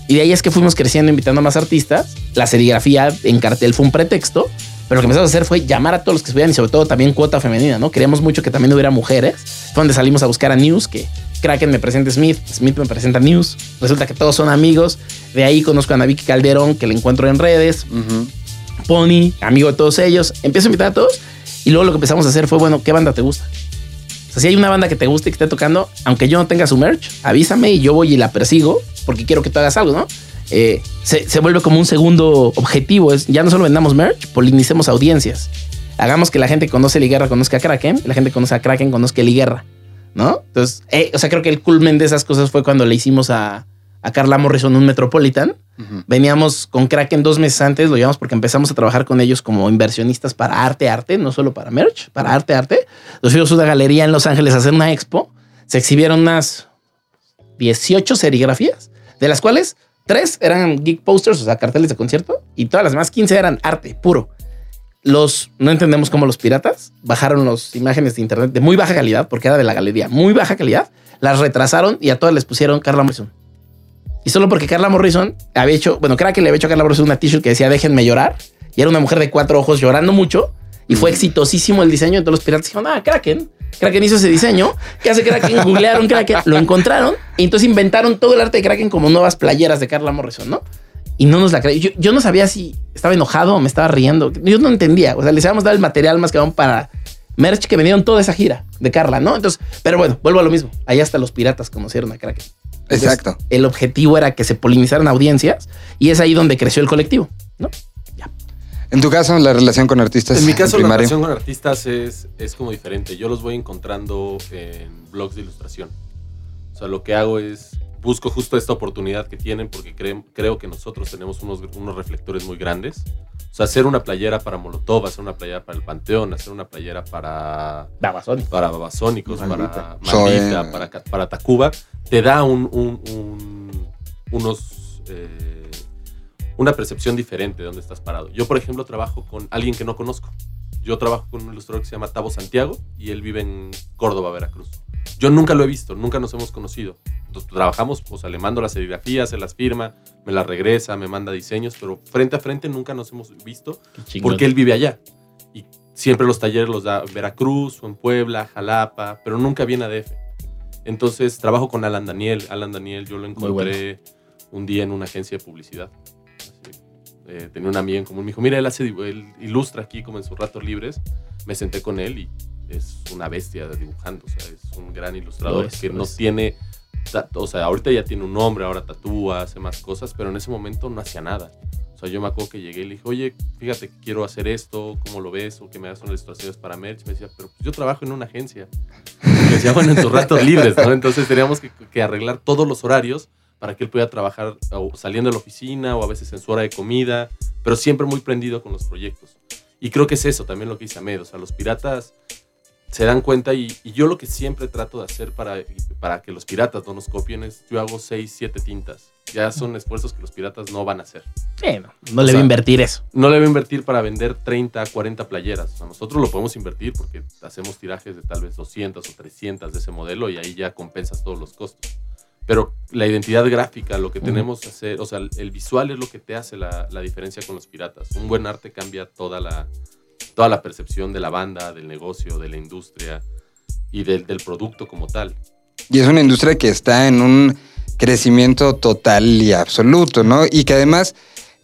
Y de ahí es que fuimos creciendo, invitando a más artistas. La serigrafía en cartel fue un pretexto, pero lo que empezamos a hacer fue llamar a todos los que subían y sobre todo también cuota femenina, ¿no? Queríamos mucho que también hubiera mujeres. Fue donde salimos a buscar a News, que Kraken me presenta Smith, Smith me presenta News. Resulta que todos son amigos. De ahí conozco a Vicky Calderón, que la encuentro en redes. Pony, amigo de todos ellos. Empiezo a invitar a todos y luego lo que empezamos a hacer fue, bueno, ¿qué banda te gusta? O sea, si hay una banda que te guste y que esté tocando, aunque yo no tenga su merch, avísame y yo voy y la persigo porque quiero que tú hagas algo, ¿no? Eh, se, se vuelve como un segundo objetivo, es ya no solo vendamos merch, polinicemos audiencias. Hagamos que la gente que conoce Liguerra conozca a Kraken, la gente que conoce a Kraken conozca Liguerra, ¿no? Entonces, eh, o sea, creo que el culmen de esas cosas fue cuando le hicimos a, a Carla Morrison un Metropolitan. Veníamos con Kraken dos meses antes, lo llevamos porque empezamos a trabajar con ellos como inversionistas para arte, arte, no solo para merch, para arte, arte. Los fuimos a una galería en Los Ángeles a hacer una expo. Se exhibieron unas 18 serigrafías, de las cuales tres eran geek posters, o sea, carteles de concierto, y todas las demás 15 eran arte puro. Los, no entendemos cómo los piratas bajaron las imágenes de internet de muy baja calidad, porque era de la galería, muy baja calidad, las retrasaron y a todas les pusieron Carla Morrison. Y solo porque Carla Morrison había hecho, bueno, creo que le había hecho a Carla Morrison una t-shirt que decía déjenme llorar, y era una mujer de cuatro ojos llorando mucho, y fue exitosísimo el diseño, entonces los piratas dijeron, ah, Kraken, Kraken hizo ese diseño. ¿Qué hace Kraken? Googlearon Kraken, lo encontraron y entonces inventaron todo el arte de Kraken como nuevas playeras de Carla Morrison, ¿no? Y no nos la creí. Yo, yo no sabía si estaba enojado o me estaba riendo. Yo no entendía. O sea, les habíamos dado el material más que aún para merch que vendieron toda esa gira de Carla, ¿no? Entonces, pero bueno, vuelvo a lo mismo. Ahí hasta los piratas conocieron a Kraken. Entonces, Exacto. El objetivo era que se polinizaran audiencias y es ahí donde creció el colectivo, ¿no? En tu caso, la relación con artistas. En mi caso, la relación con artistas es, es como diferente. Yo los voy encontrando en blogs de ilustración. O sea, lo que hago es busco justo esta oportunidad que tienen porque cre- creo que nosotros tenemos unos, unos reflectores muy grandes. O sea, hacer una playera para Molotov, hacer una playera para el Panteón, hacer una playera para, Babasónico. para Babasónicos, Maldita. para Maldita, para, para Tacuba, te da un, un- un- unos... eh, una percepción diferente de dónde estás parado. Yo, por ejemplo, trabajo con alguien que no conozco. Yo trabajo con un ilustrador que se llama Tavo Santiago y él vive en Córdoba, Veracruz. Yo nunca lo he visto, nunca nos hemos conocido. Entonces, trabajamos, o sea, le mando las serigrafías, se las firma, me las regresa, me manda diseños, pero frente a frente nunca nos hemos visto porque él vive allá. Y siempre los talleres los da en Veracruz o en Puebla, Jalapa, pero nunca viene a DF. Entonces trabajo con Alan Daniel. Alan Daniel yo lo encontré un día en una agencia de publicidad. Eh, tenía una amiga en común. Me dijo, mira, él, hace, él ilustra aquí como en sus ratos libres. Me senté con él y es una bestia dibujando. O sea, es un gran ilustrador es, que no es. tiene... O sea, ahorita ya tiene un nombre, ahora tatúa, hace más cosas, pero en ese momento no hacía nada. O sea, yo me acuerdo que llegué y le dije, oye, fíjate que quiero hacer esto, ¿cómo lo ves? O que me hagas unas ilustraciones para merch. Me decía, pero pues yo trabajo en una agencia. Me decía, bueno, en tus ratos libres, ¿no? Entonces teníamos que, que arreglar todos los horarios para que él pudiera trabajar o saliendo de la oficina o a veces en su hora de comida, pero siempre muy prendido con los proyectos. Y creo que es eso también lo que dice Ahmed. O sea, los piratas se dan cuenta y, y yo lo que siempre trato de hacer para, para que los piratas no nos copien es yo hago 6, 7 tintas. Ya son esfuerzos que los piratas no van a hacer. Sí, no, no le voy a invertir eso. No le voy a invertir para vender 30, 40 playeras. O sea, nosotros lo podemos invertir porque hacemos tirajes de tal vez 200 o 300 de ese modelo y ahí ya compensas todos los costos. Pero la identidad gráfica, lo que tenemos que hacer, o sea, el, visual es lo que te hace la, la diferencia con los piratas. Un buen arte cambia toda la, toda la percepción de la banda, del negocio, de la industria y del, del producto como tal. Y es una industria que está en un crecimiento total y absoluto, ¿no? Y que además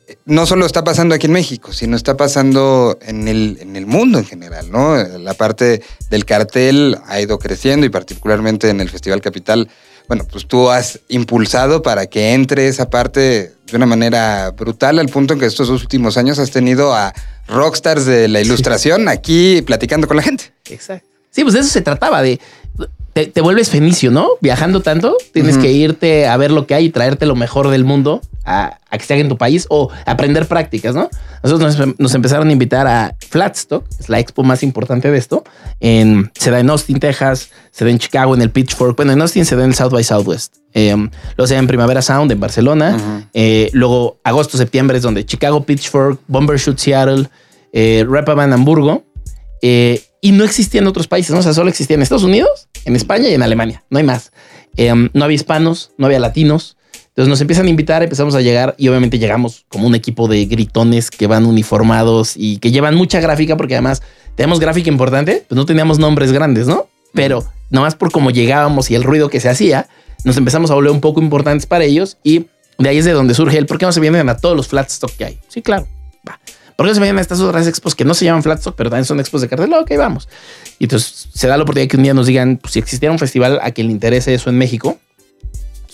eh, no solo está pasando aquí en México, sino está pasando en el, en el mundo en general, ¿no? La parte del cartel ha ido creciendo y particularmente en el Festival Capital, bueno, pues tú has impulsado para que entre esa parte de una manera brutal al punto en que estos dos últimos años has tenido a rockstars de la ilustración aquí platicando con la gente. Exacto. Sí, pues de eso se trataba, de te, te vuelves fenicio, ¿no? Viajando tanto, tienes que irte a ver lo que hay y traerte lo mejor del mundo a, a que se haga en tu país o aprender prácticas, ¿no? Nosotros nos, nos empezaron a invitar a Flatstock, es la expo más importante de esto. En, se da en Austin, Texas, se da en Chicago, en el Pitchfork. Bueno, en Austin se da en el South by Southwest. Eh, luego se da en Primavera Sound, en Barcelona. Eh, luego, agosto, septiembre es donde Chicago, Pitchfork, Bombershoot, Seattle, eh, Hamburgo. Eh, y no existía en otros países, ¿no? O sea, solo existía en Estados Unidos, en España y en Alemania. No hay más. Eh, no había hispanos, no había latinos. Entonces nos empiezan a invitar, empezamos a llegar y obviamente llegamos como un equipo de gritones que van uniformados y que llevan mucha gráfica porque además tenemos gráfica importante, pues no teníamos nombres grandes, ¿no? Pero nomás por cómo llegábamos y el ruido que se hacía, nos empezamos a volver un poco importantes para ellos y de ahí es de donde surge el por qué no se vienen a todos los flat stock que hay. Sí, claro. Va. ¿Por qué no se vienen a estas otras expos que no se llaman flat stock, pero también son expos de cartel? Ok, vamos. Y entonces se da la oportunidad que un día nos digan, pues, si existiera un festival a quien le interese eso en México,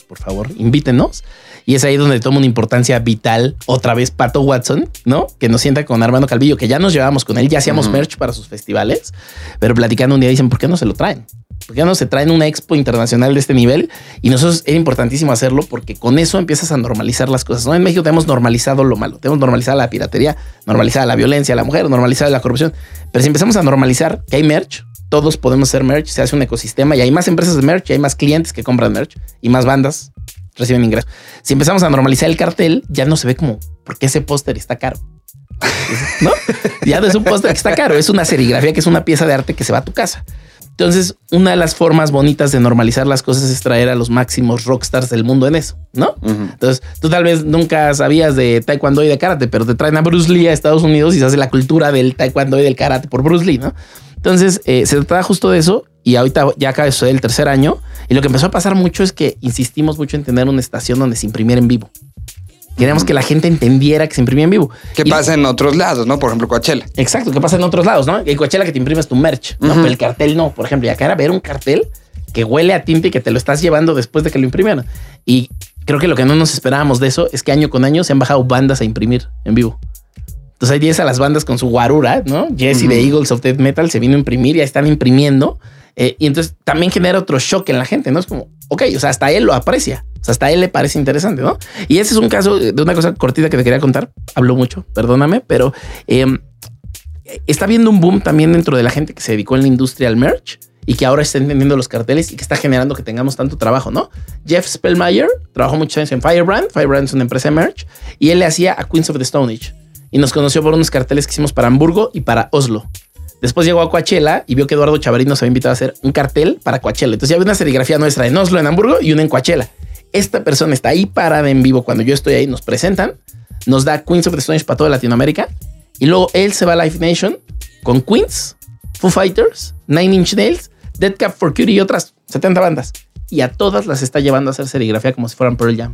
por favor, invítenos. Y es ahí donde toma una importancia vital otra vez Pato Watson, ¿no? Que nos sienta con Armando Calvillo, que ya nos llevábamos con él, ya hacíamos merch para sus festivales, pero platicando un día dicen, ¿por qué no se lo traen? Porque ya no se traen una expo internacional de este nivel y nosotros era importantísimo hacerlo porque con eso empiezas a normalizar las cosas. ¿no? En México tenemos normalizado lo malo, tenemos normalizada la piratería, normalizada la violencia la mujer, normalizada la corrupción. Pero si empezamos a normalizar que hay merch, todos podemos hacer merch, se hace un ecosistema y hay más empresas de merch, y hay más clientes que compran merch y más bandas reciben ingresos. Si empezamos a normalizar el cartel, ya no se ve como, ¿por qué ese póster está caro? ¿No? Ya no es un póster que está caro, es una serigrafía que es una pieza de arte que se va a tu casa. Entonces, una de las formas bonitas de normalizar las cosas es traer a los máximos rockstars del mundo en eso, ¿no? Entonces, tú tal vez nunca sabías de taekwondo y de karate, pero te traen a Bruce Lee a Estados Unidos y se hace la cultura del taekwondo y del karate por Bruce Lee, ¿no? Entonces, eh, se trata justo de eso y ahorita ya acaba de suceder el tercer año y lo que empezó a pasar mucho es que insistimos mucho en tener una estación donde se imprimiera en vivo. Queríamos que la gente entendiera que se imprimía en vivo. ¿Qué Y- pasa en otros lados, no? Por ejemplo, Coachella. Exacto, que pasa en otros lados, ¿no? El Coachella que te imprimes tu merch, ¿no? Pero el cartel no. Por ejemplo, y acá era ver un cartel que huele a tinta y que te lo estás llevando después de que lo imprimieron. Y creo que lo que no nos esperábamos de eso es que año con año se han bajado bandas a imprimir en vivo. Entonces ahí tienes a las bandas con su guarura, ¿no? Jesse de Eagles of Death Metal se vino a imprimir, ya están imprimiendo. eh, y entonces también genera otro shock en la gente, ¿no? Es como, ok, o sea, hasta él lo aprecia. O sea, hasta él le parece interesante, ¿no? Y ese es un caso de una cosa cortita que te quería contar. Hablo mucho, perdóname, pero em, está viendo un boom también dentro de la gente que se dedicó en la industria al merch y que ahora está entendiendo los carteles y que está generando que tengamos tanto trabajo, ¿no? Jeff Spellmeyer trabajó muchos años en Firebrand. Firebrand es una empresa de merch y él le hacía a Queens of the Stone Age y nos conoció por unos carteles que hicimos para Hamburgo y para Oslo. Después llegó a Coachella y vio que Eduardo Chavarino nos había invitado a hacer un cartel para Coachella. Entonces ya había una serigrafía nuestra en Oslo, en Hamburgo y una en Coachella. Esta persona está ahí parada en vivo cuando yo estoy ahí, nos presentan, nos da Queens of the Stone Age para toda Latinoamérica y luego él se va a Live Nation con Queens, Foo Fighters, Nine Inch Nails, Dead Cap for Cutie y otras 70 bandas. Y a todas las está llevando a hacer serigrafía como si fueran Pearl Jam.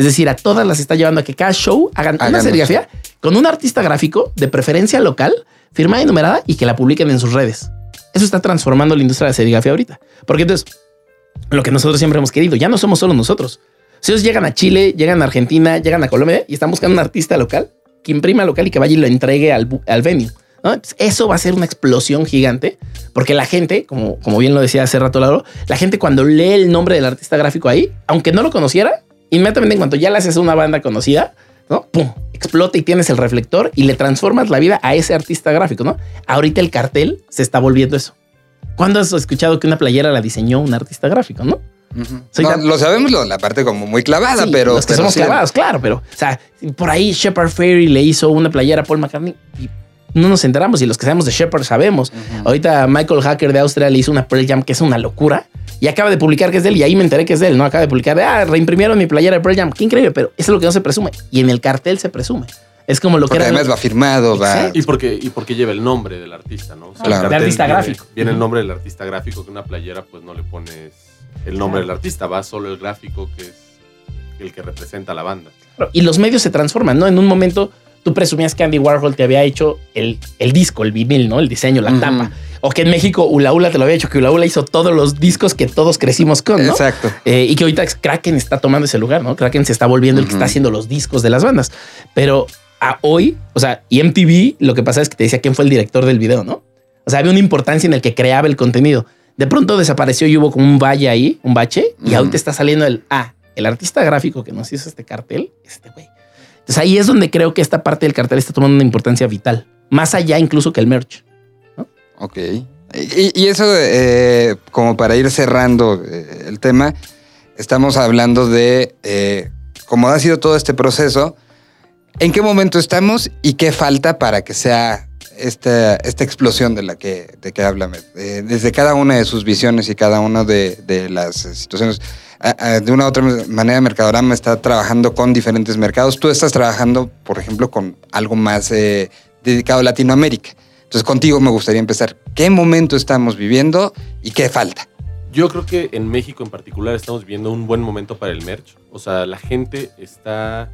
Es decir, a todas las está llevando a que cada show hagan una serigrafía con un artista gráfico de preferencia local, firmada y numerada y que la publiquen en sus redes. Eso está transformando la industria de la serigrafía ahorita. Porque entonces, lo que nosotros siempre hemos querido, ya no somos solo nosotros. Si ellos llegan a Chile, llegan a Argentina, llegan a Colombia y están buscando un artista local que imprima local y que vaya y lo entregue al, al venue. eso va a ser una explosión gigante porque la gente, como, como bien lo decía hace rato Lauro, la gente cuando lee el nombre del artista gráfico ahí, aunque no lo conociera, inmediatamente en cuanto ya le haces una banda conocida, ¿no? Pum, explota y tienes el reflector y le transformas la vida a ese artista gráfico, ¿no? Ahorita el cartel se está volviendo eso. ¿Cuándo has escuchado que una playera la diseñó un artista gráfico, no? Soy No, tan- lo sabemos, la parte como muy clavada, Sí, pero. los que pero somos sí. clavados, claro, pero, o sea, por ahí Shepard Ferry le hizo una playera a Paul McCartney y no nos enteramos y los que sabemos de Shepard sabemos. Ahorita Michael Hacker de Austria le hizo una Pearl Jam que es una locura y acaba de publicar que es de él y ahí me enteré que es de él, ¿no? Acaba de publicar, ah, reimprimieron mi playera de Pearl Jam, qué increíble, pero eso es lo que no se presume y en el cartel se presume. Es como lo que era además va firmado, va. Y porque, y porque lleva el nombre del artista, ¿no? O sea, Claro. el artista viene- gráfico. Viene el nombre del artista gráfico, que una playera pues no le pones el nombre del artista, va solo el gráfico que es el que representa a la banda. y los medios se transforman, ¿no? En un momento tú presumías que Andy Warhol te había hecho el, el disco, el vinil, ¿no? El diseño, la Ujú. tapa. O que en México Ula Ula te lo había hecho, que Ula Ula hizo todos los discos que todos crecimos con, ¿no? Exacto. Eh, y que ahorita Kraken está tomando ese lugar, ¿no? Kraken se está volviendo el que está haciendo los discos de las bandas. Pero a hoy, o sea, y MTV, lo que pasa es que te decía quién fue el director del video, ¿no? O sea, había una importancia en el que creaba el contenido. De pronto desapareció y hubo como un valle ahí, un bache, y Ujú. ahorita está saliendo el, ah, el artista gráfico que nos hizo este cartel, es este güey. Entonces ahí es donde creo que esta parte del cartel está tomando una importancia vital, más allá incluso que el merch. Ok. Y, y eso, eh, como para ir cerrando eh, el tema, estamos hablando de eh, cómo ha sido todo este proceso, en qué momento estamos y qué falta para que sea esta, esta explosión de la que, de que habla, eh, desde cada una de sus visiones y cada una de, de las situaciones. De una u otra manera, Mercadorama está trabajando con diferentes mercados. Tú estás trabajando, por ejemplo, con algo más eh, dedicado a Latinoamérica. Entonces, contigo me gustaría empezar. ¿Qué momento estamos viviendo y qué falta? Yo creo que en México en particular estamos viviendo un buen momento para el merch. O sea, la gente está,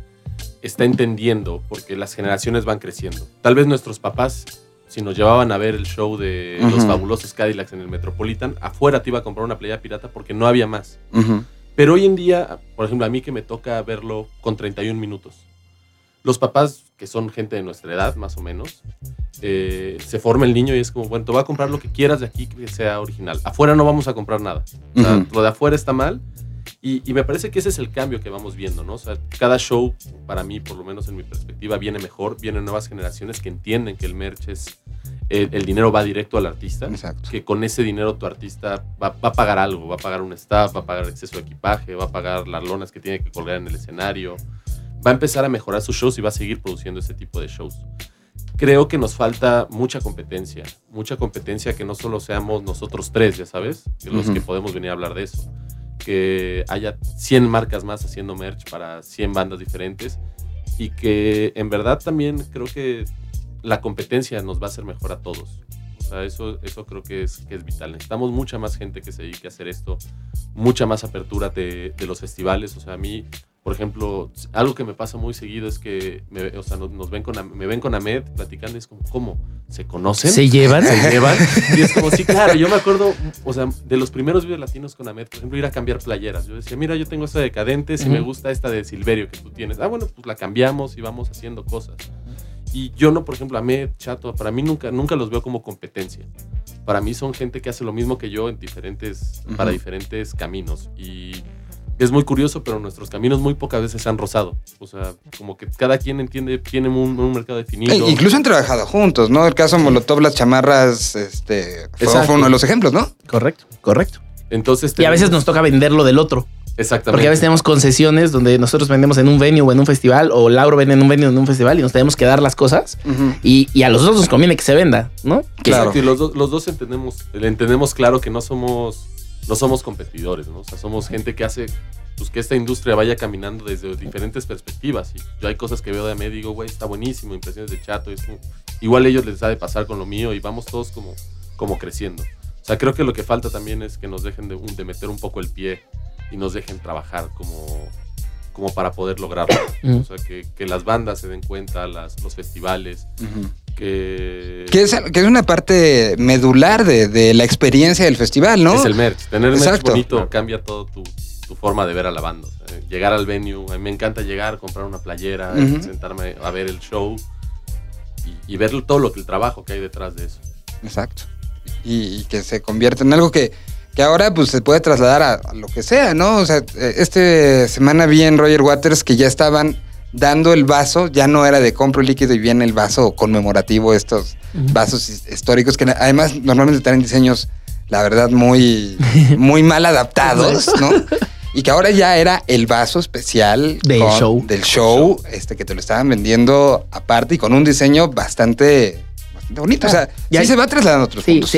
está entendiendo porque las generaciones van creciendo. Tal vez nuestros papás, si nos llevaban a ver el show de los fabulosos Cadillacs en el Metropolitan, afuera te iba a comprar una playa pirata porque no había más. Pero hoy en día, por ejemplo, a mí que me toca verlo con 31 minutos. Los papás, que son gente de nuestra edad, más o menos, eh, se forma el niño y es como, bueno, te voy a comprar lo que quieras de aquí que sea original. Afuera no vamos a comprar nada. O sea, Ujú. Lo de afuera está mal. Y, y me parece que ese es el cambio que vamos viendo, ¿no? O sea, cada show, para mí, por lo menos en mi perspectiva, viene mejor. Vienen nuevas generaciones que entienden que el merch es. El, el dinero va directo al artista. Exacto. Que con ese dinero tu artista va, va a pagar algo. Va a pagar un staff, va a pagar exceso de equipaje, va a pagar las lonas que tiene que colgar en el escenario. Va a empezar a mejorar sus shows y va a seguir produciendo ese tipo de shows creo que nos falta mucha competencia, mucha competencia que no solo seamos nosotros tres, ya sabes, que los que podemos venir a hablar de eso, que haya 100 marcas más haciendo merch para 100 bandas diferentes y que en verdad también creo que la competencia nos va a hacer mejor a todos. O sea, eso, eso creo que es, que es vital. Necesitamos mucha más gente que se dedique a hacer esto, mucha más apertura de, de los festivales. O sea, a mí, por ejemplo, algo que me pasa muy seguido es que me, o sea, nos, nos ven con, me ven con Ahmed platicando y es como, ¿cómo? ¿Se conocen? ¿Se llevan? se llevan. Y es como, sí, claro, yo me acuerdo, o sea, de los primeros videos latinos con Ahmed, por ejemplo, ir a cambiar playeras. Yo decía, mira, yo tengo esta de Cadentes y me gusta esta de Silverio que tú tienes. Ah, bueno, pues la cambiamos y vamos haciendo cosas. Y yo no, por ejemplo, Ahmed, Chato, para mí nunca, nunca los veo como competencia. Para mí son gente que hace lo mismo que yo en diferentes, para diferentes caminos. Y es muy curioso, pero nuestros caminos muy pocas veces se han rozado. O sea, como que cada quien entiende, tiene un, un mercado definido. E incluso han trabajado juntos, ¿no? El caso Molotov, las chamarras, este, fue, fue uno de los ejemplos, ¿no? Correcto, correcto. Entonces, Y a veces tenemos- nos toca venderlo del otro. Exactamente. Porque a veces tenemos concesiones donde nosotros vendemos en un venue o en un festival, o Lauro vende en un venue o en un festival y nos tenemos que dar las cosas. Y, y a los otros nos conviene que se venda, ¿no? Claro. Exacto, y los, dos- los dos entendemos, entendemos claro que no somos, no somos competidores, ¿no? O sea, somos gente que hace pues, que esta industria vaya caminando desde diferentes perspectivas. Y yo hay cosas que veo de Ahmed y digo, güey, está buenísimo, impresiones de chato. es igual a ellos les ha de pasar con lo mío y vamos todos como, como creciendo. O sea, creo que lo que falta también es que nos dejen de, meter un poco el pie y nos dejen trabajar como, como para poder lograrlo. O sea, que, que las bandas se den cuenta, las, los festivales, que... Que es, que es una parte medular de, de la experiencia del festival, ¿no? Es el merch. Tener merch Exacto. bonito cambia todo tu, tu forma de ver a la banda. O sea, llegar al venue, a mí me encanta llegar, comprar una playera, sentarme a ver el show y, y ver todo lo que el trabajo que hay detrás de eso. Exacto. Y, y que se convierte en algo que, que ahora pues se puede trasladar a, a lo que sea, ¿no? O sea, eh, este semana vi en Roger Waters que ya estaban dando el vaso, ya no era de compro líquido y viene el vaso conmemorativo, estos vasos his- históricos que además normalmente traen diseños, la verdad, muy, muy mal adaptados, ¿no? Y que ahora ya era el vaso especial Del show. del show, este que te lo estaban vendiendo aparte y con un diseño bastante, bastante bonito. O sea, Ya sí se va trasladando a otros Sí, puntos.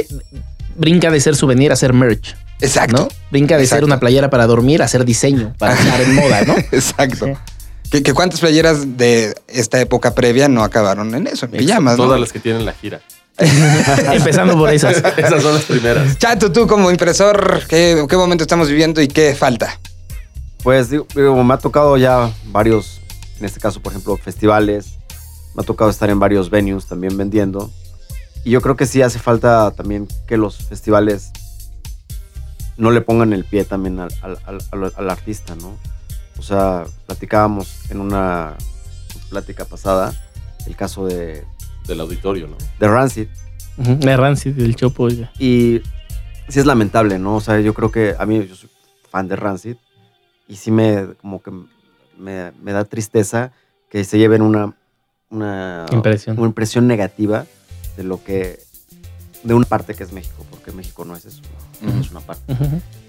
brinca de ser souvenir a ser merch. Exacto. ¿no? Brinca de ser una playera para dormir a ser diseño, para estar en moda, ¿no? Exacto. Sí. Que, que cuántas playeras de esta época previa no acabaron en eso, en pijamas, ¿no? Todas las que tienen la gira. Empezando por esas. Esas son las primeras. Chato, tú como impresor, ¿qué, qué momento estamos viviendo y qué falta? Pues digo, digo, me ha tocado ya varios, en este caso, por ejemplo, festivales. Me ha tocado estar en varios venues también vendiendo. Y yo creo que sí hace falta también que los festivales no le pongan el pie también al- al- al- al artista, ¿no? O sea, platicábamos en una plática pasada el caso de, Del auditorio, ¿no? de Rancid. La Rancid del Chopo. ya. Y sí es lamentable, ¿no? O sea, yo creo que a mí, yo soy fan de Rancid y sí me, como que me, me da tristeza que se lleven una, una, Impresión. una impresión negativa de lo que, de una parte que es México, porque México no es eso, es una parte.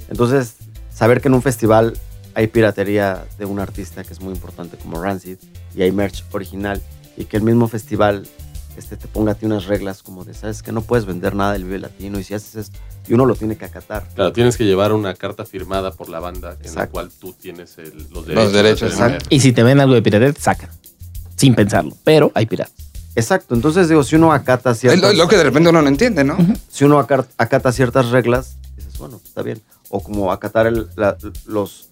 Entonces, saber que en un festival hay piratería de un artista que es muy importante como Rancid y hay merch original y que el mismo festival este, te ponga a ti unas reglas como de, sabes que no puedes vender nada del Vive Latino y si haces esto, y uno lo tiene que acatar. Claro, tienes que llevar una carta firmada por la banda en la cual tú tienes el- los derechos. derechos, de hacer exacto. Y si te ven algo de piratería, te sacan. Sin pensarlo. Pero hay piratas. Exacto, entonces digo, si uno acata Es ciertas, lo, lo que de repente uno no entiende, ¿no? si uno acata ciertas reglas, dices, bueno, está bien. O como acatar el- la- los,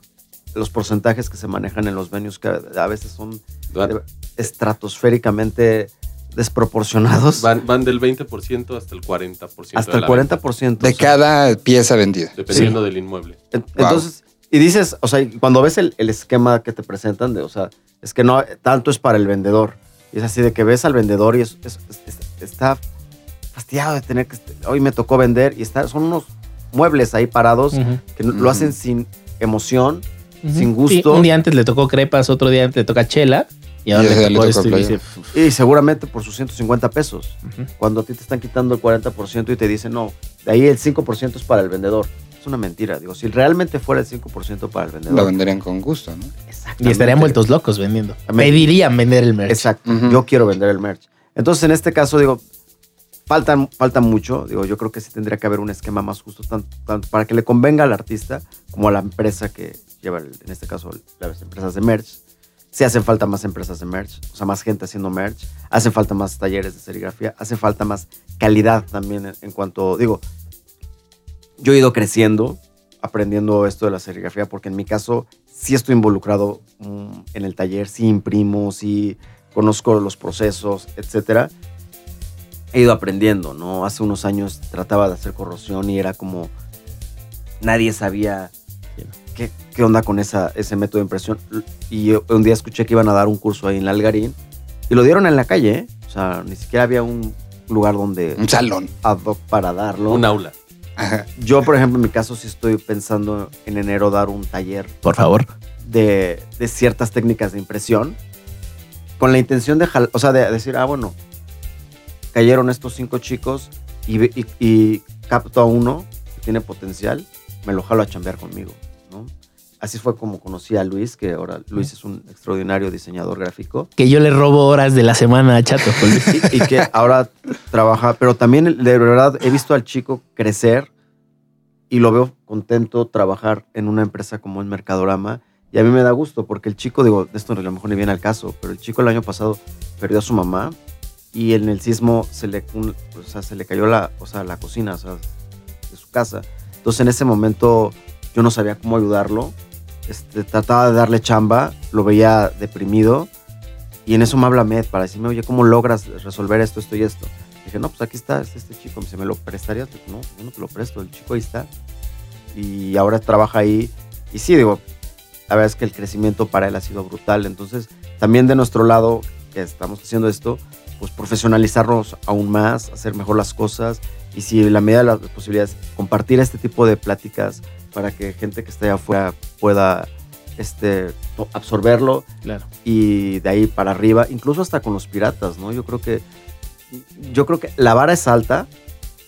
los porcentajes que se manejan en los venues, que a veces son Van, estratosféricamente desproporcionados. van, van del 20% hasta el 40%. hasta de el la venta, 40%. De o sea, cada pieza vendida. Dependiendo del inmueble. Wow. Entonces, Y dices, o sea, cuando ves el, el esquema que te presentan, de, o sea, es que no, tanto es para el vendedor. Y es así de que ves al vendedor y es- es- es- está fastidiado de tener que, hoy me tocó vender y está, son unos muebles ahí parados que lo hacen sin emoción, sin gusto. Sí, un día antes le tocó crepas, otro día antes le toca chela. Y ahora le tocó le tocó esto y dice, y seguramente por sus 150 pesos. Cuando a ti te están quitando el 40% y te dicen, no, de ahí el 5% es para el vendedor. Es una mentira. Digo, si realmente fuera el 5% para el vendedor. Lo venderían con gusto, ¿no? Y estarían vueltos locos vendiendo. Pedirían vender el merch. Exacto. Yo quiero vender el merch. Entonces, en este caso, digo, falta, falta mucho. Digo, yo creo que sí tendría que haber un esquema más justo, tanto, tanto para que le convenga al artista como a la empresa que lleva, en este caso, las empresas de merch. Sí hacen falta más empresas de merch, o sea, más gente haciendo merch. Hacen falta más talleres de serigrafía. Hace falta más calidad también en, en cuanto, digo, yo he ido creciendo aprendiendo esto de la serigrafía porque en mi caso sí estoy involucrado mm, en el taller, sí imprimo, sí conozco los procesos, etcétera. He ido aprendiendo, ¿no? Hace unos años trataba de hacer corrosión y era como nadie sabía qué, qué onda con esa, ese método de impresión. Y yo un día escuché que iban a dar un curso ahí en la Algarín y lo dieron en la calle, ¿eh? O sea, ni siquiera había un lugar donde Un salón. ad hoc para darlo. Un aula. Ajá. Yo, por ejemplo, en mi caso sí estoy pensando en enero dar un taller Por favor. de, de ciertas técnicas de impresión con la intención de, jal- o sea, de decir, ah, bueno, cayeron estos cinco chicos y, y- y capto a uno que tiene potencial, me lo jalo a chambear conmigo. Así fue como conocí a Luis, que ahora Luis es un extraordinario diseñador gráfico Que yo le robo horas de la semana a Chato. Y, y que ahora trabaja, pero también de verdad he visto al chico crecer y lo veo contento trabajar en una empresa como el Mercadorama y a mí me da gusto porque el chico, digo, de esto a lo mejor ni viene al caso, pero el chico el año pasado perdió a su mamá y en el sismo se le, o sea, se le cayó la, o sea, la cocina o sea, de su casa. Entonces en ese momento yo no sabía cómo ayudarlo, este, trataba de darle chamba, lo veía deprimido y en eso me habla Med para decirme, oye, ¿cómo logras resolver esto, esto y esto? Dije, no, pues aquí está es este chico, dice, ¿me lo prestarías? No, yo no te lo presto, el chico ahí está. Y ahora trabaja ahí. Y sí, digo, la verdad es que el crecimiento para él ha sido brutal. Entonces, también de nuestro lado, que estamos haciendo esto, pues profesionalizarnos aún más, hacer mejor las cosas. Y si en la medida de las posibilidades, compartir este tipo de pláticas para que gente que esté afuera pueda este, absorberlo Claro. y de ahí para arriba, incluso hasta con los piratas, ¿no? Yo creo que yo creo que la vara es alta,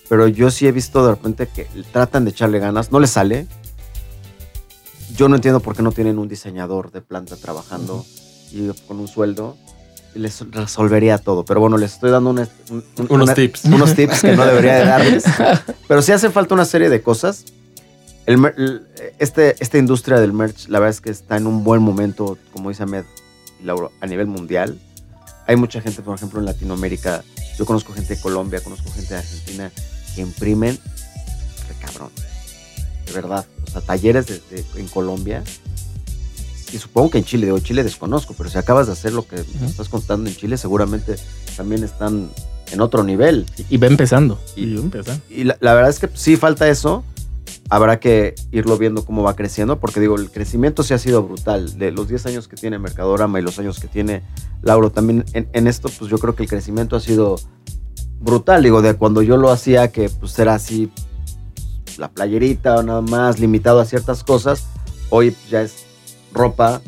pero yo sí he visto de repente que tratan de echarle ganas, no les sale. Yo no entiendo por qué no tienen un diseñador de planta trabajando y con un sueldo les resolvería todo, pero bueno, les estoy dando un- un- un- Unos una- tips. unos tips que no debería de darles, pero sí hace falta una serie de cosas. El este, esta industria del merch, la verdad es que está en un buen momento, como dice Ahmed y Lauro, a nivel mundial. Hay mucha gente, por ejemplo, en Latinoamérica. Yo conozco gente de Colombia, conozco gente de Argentina que imprimen de cabrón. De verdad. O sea, talleres de- de- en Colombia. Y supongo que en Chile, digo, Chile desconozco, pero si acabas de hacer lo que me estás contando en Chile, seguramente también están en otro nivel. Y va empezando. Y- Y empezando. Y la, la verdad es que sí falta eso. Habrá que irlo viendo cómo va creciendo, porque digo, el crecimiento sí ha sido brutal. De los 10 años que tiene Mercadorama y los años que tiene Lauro también en, en esto, pues yo creo que el crecimiento ha sido brutal. Digo, de cuando yo lo hacía, que pues era así la playerita o nada más, limitado a ciertas cosas, hoy ya es ropa.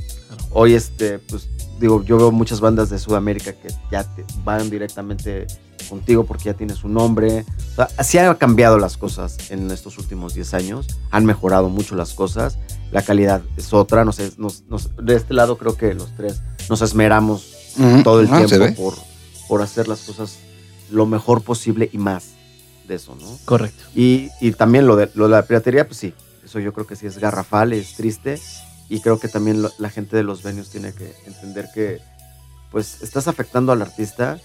Hoy, este, pues digo, yo veo muchas bandas de Sudamérica que ya te- van directamente contigo porque ya tienes un nombre. O sea, así han cambiado las cosas en estos últimos 10 años. Han mejorado mucho las cosas. La calidad es otra. No sé, nos- nos- de este lado creo que los tres nos esmeramos todo el Ah, tiempo por, por hacer las cosas lo mejor posible y más de eso, ¿no? Correcto. Y, y también lo de, lo de la piratería, pues sí, eso yo creo que sí es garrafal, es triste. Y creo que también lo- la gente de los venues tiene que entender que, pues, estás afectando al artista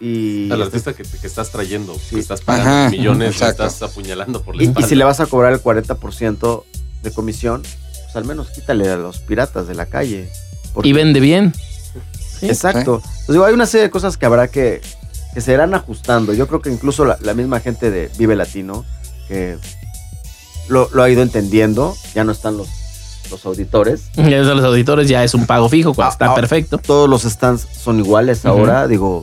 y... Al artista que, que estás trayendo, Sí. que estás pagando Ajá, millones, lo exacto. estás apuñalando por la Y, si le vas a cobrar el 40% de comisión, pues al menos quítale a los piratas de la calle. porque- Y vende bien. Sí. Exacto. Pues digo, hay una serie de cosas que habrá que, que se irán ajustando. Yo creo que incluso la, la misma gente de Vive Latino, que lo, lo ha ido entendiendo, ya no están los los auditores. Y eso a los auditores ya es un pago fijo cuando Ah, está ah. perfecto. Todos los stands son iguales ahora. Digo,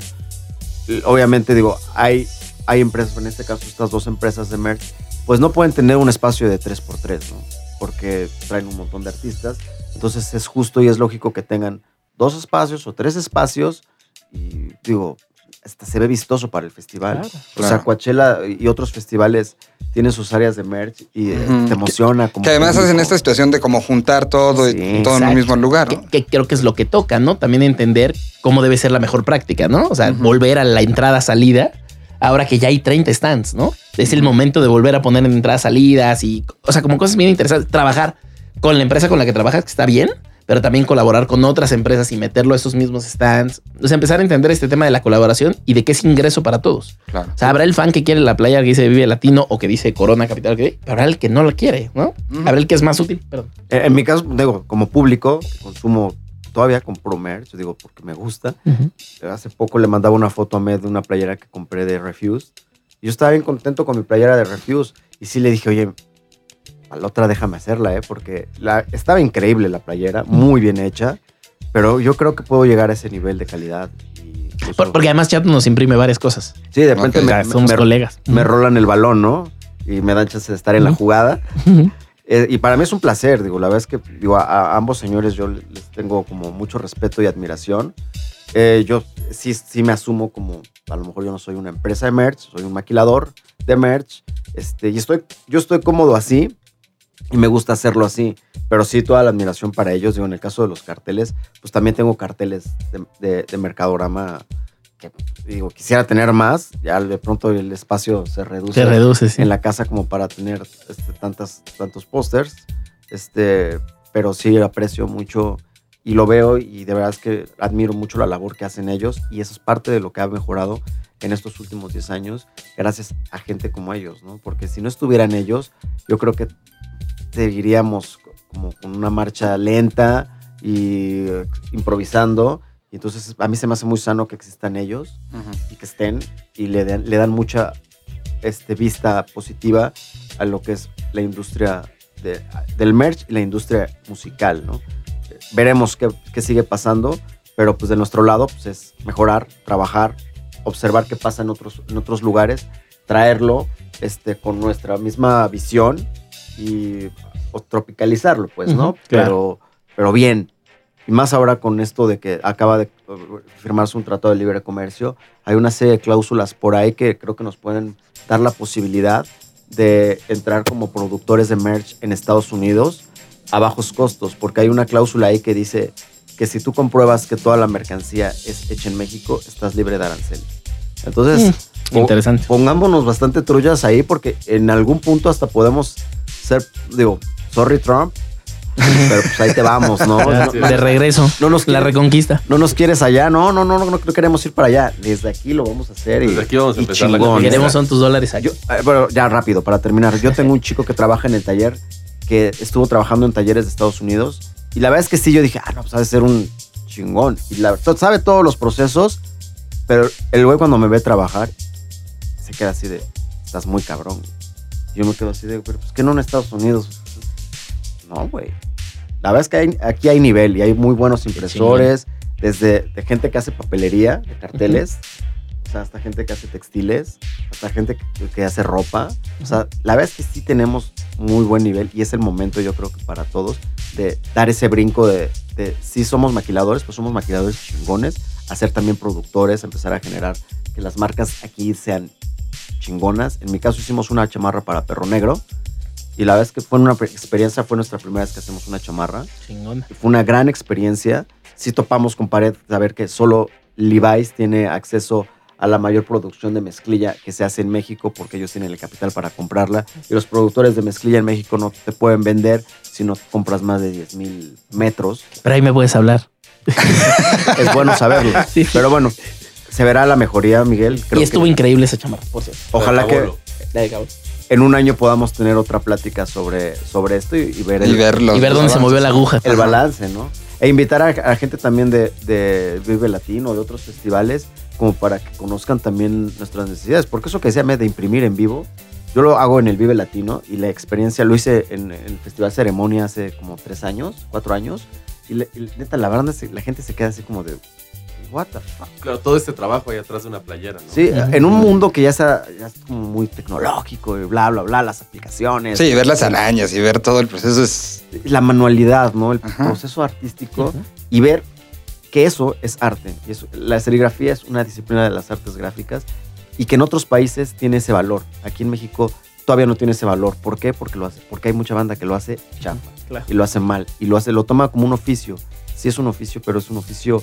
obviamente, digo, hay, hay empresas, en este caso, estas dos empresas de merch, pues no pueden tener un espacio de 3x3, ¿no? Porque traen un montón de artistas. Entonces es justo y es lógico que tengan dos espacios o tres espacios. Y digo, hasta se ve vistoso para el festival. Claro, o sea, claro. Coachella y otros festivales tienen sus áreas de merch y eh, te emociona. Como Que además hacen público. esta situación de como juntar todo Sí, y todo en un exacto. mismo lugar. Que, ¿no? que creo que es lo que toca, ¿no? También entender cómo debe ser la mejor práctica, ¿no? O sea, volver a la entrada-salida ahora que ya hay 30 stands, ¿no? Es el momento de volver a poner en entradas, salidas y, o sea, como cosas bien interesantes. Trabajar con la empresa con la que trabajas, que está bien, pero también colaborar con otras empresas y meterlo a esos mismos stands. O sea, empezar a entender este tema de la colaboración y de qué es ingreso para todos. Claro. O sea, habrá el fan que quiere la playa que dice Vive Latino o que dice Corona Capital, que pero habrá el que no la quiere, ¿no? Habrá el que es más útil, perdón. En, en mi caso, digo, como público, consumo, todavía compro merch, digo, porque me gusta. Hace poco le mandaba una foto a Med de una playera que compré de Refuse. Y yo estaba bien contento con mi playera de Refuse. Y sí le dije, oye, a la otra déjame hacerla, ¿eh? Porque la, estaba increíble la playera, muy bien hecha. Pero yo creo que puedo llegar a ese nivel de calidad. Y Por- porque además Chat nos imprime varias cosas. sí, de repente Ok. me, O sea, me- somos me- colegas. me rolan el balón, ¿no? Y me dan chance de estar en la jugada. Eh, y para mí es un placer, digo, la verdad es que digo, a, a ambos señores yo les tengo como mucho respeto y admiración. Eh, yo sí, sí me asumo como, a lo mejor yo no soy una empresa de merch, soy un maquilador de merch, este, y estoy, yo estoy cómodo así y me gusta hacerlo así, pero sí toda la admiración para ellos, digo, en el caso de los carteles, pues también tengo carteles de, de, de Mercadorama que, digo, quisiera tener más, ya de pronto el espacio se reduce Se reduce, sí. en la casa como para tener este, tantas, tantos pósters. Este, pero sí aprecio mucho y lo veo y de verdad es que admiro mucho la labor que hacen ellos y eso es parte de lo que ha mejorado en estos últimos 10 años gracias a gente como ellos, ¿no? Porque si no estuvieran ellos, yo creo que seguiríamos como con una marcha lenta y eh, improvisando. Y entonces a mí se me hace muy sano que existan ellos y que estén y le dan, le dan mucha este, vista positiva a lo que es la industria de- del merch y la industria musical, ¿no? Veremos qué, qué sigue pasando, pero pues de nuestro lado pues es mejorar, trabajar, observar qué pasa en otros, en otros lugares, traerlo este, con nuestra misma visión y o tropicalizarlo, pues, ¿no? Ujú, claro. pero, pero bien. Y más ahora con esto de que acaba de uh, firmarse un tratado de libre comercio, hay una serie de cláusulas por ahí que creo que nos pueden dar la posibilidad de entrar como productores de merch en Estados Unidos a bajos costos, porque hay una cláusula ahí que dice que si tú compruebas que toda la mercancía es hecha en México, estás libre de arancel. Entonces, po- Interesante. pongámonos bastante trullas ahí porque en algún punto hasta podemos ser, digo, sorry Trump, pero pues ahí te vamos, ¿no? No, de regreso. no nos la quiere- reconquista. no nos quieres allá, no, no, no, no, no queremos ir para allá. Desde aquí lo vamos a hacer y, Desde aquí vamos a empezar la chingón. conquista. Queremos son tus dólares aquí. Yo, eh, bueno, ya rápido, para terminar. Yo tengo un chico que trabaja en el taller que estuvo trabajando en talleres de Estados Unidos. Y la verdad es que sí, yo dije, ah, no, pues ha de ser un chingón. Y la verdad, sabe todos los procesos, pero el güey cuando me ve trabajar, se queda así de, estás muy cabrón. Yo me quedo así de, pero pues que no en Estados Unidos. No, güey. La verdad es que hay- aquí hay nivel y hay muy buenos impresores, desde de gente que hace papelería, de carteles, o sea, hasta gente que hace textiles, hasta gente que, que hace ropa. O sea, la verdad es que sí tenemos muy buen nivel y es el momento, yo creo que para todos, de dar ese brinco de, de si somos maquiladores, pues somos maquiladores chingones, a ser también productores, empezar a generar que las marcas aquí sean chingonas. En mi caso hicimos una chamarra para Perro Negro y la verdad es que fue una experiencia, fue nuestra primera vez que hacemos una chamarra. Chingón. Y fue una gran experiencia. Sí topamos con pared, saber que solo Levi's tiene acceso a la mayor producción de mezclilla que se hace en México porque ellos tienen el capital para comprarla. Y los productores de mezclilla en México no te pueden vender si no compras más de 10 mil metros. Pero ahí me puedes hablar. Es bueno saberlo. Sí. Pero bueno, se verá la mejoría, Miguel. Creo y estuvo que increíble esa chamarra, por cierto. ojalá que en un año podamos tener otra plática sobre, sobre esto y, y ver Y el, ver los- Y ver los dónde se movió la aguja. el balance, ¿no? E invitar a, a gente también de, de Vive Latino, de otros festivales, como para que conozcan también nuestras necesidades. Porque eso que decía de imprimir en vivo, yo lo hago en el Vive Latino y la experiencia lo hice en, el Festival Ceremonia hace como tres años, cuatro años. Y, le- y neta, la verdad, la gente se queda así como de, what the fuck. Claro, todo este trabajo ahí atrás de una playera, ¿no? Sí, Ujú. en un mundo que ya está, ya es como muy tecnológico y bla, bla, bla, las aplicaciones. Sí, ver las arañas y ver todo el proceso es. La manualidad, ¿no? El Ajá. proceso artístico y ver que eso es arte. Y eso- la serigrafía es una disciplina de las artes gráficas y que en otros países tiene ese valor. Aquí en México todavía no tiene ese valor. ¿Por qué? Porque lo hace, porque hay mucha banda que lo hace chafa Claro. y lo hace mal y lo hace, lo toma como un oficio. Sí es un oficio, pero es un oficio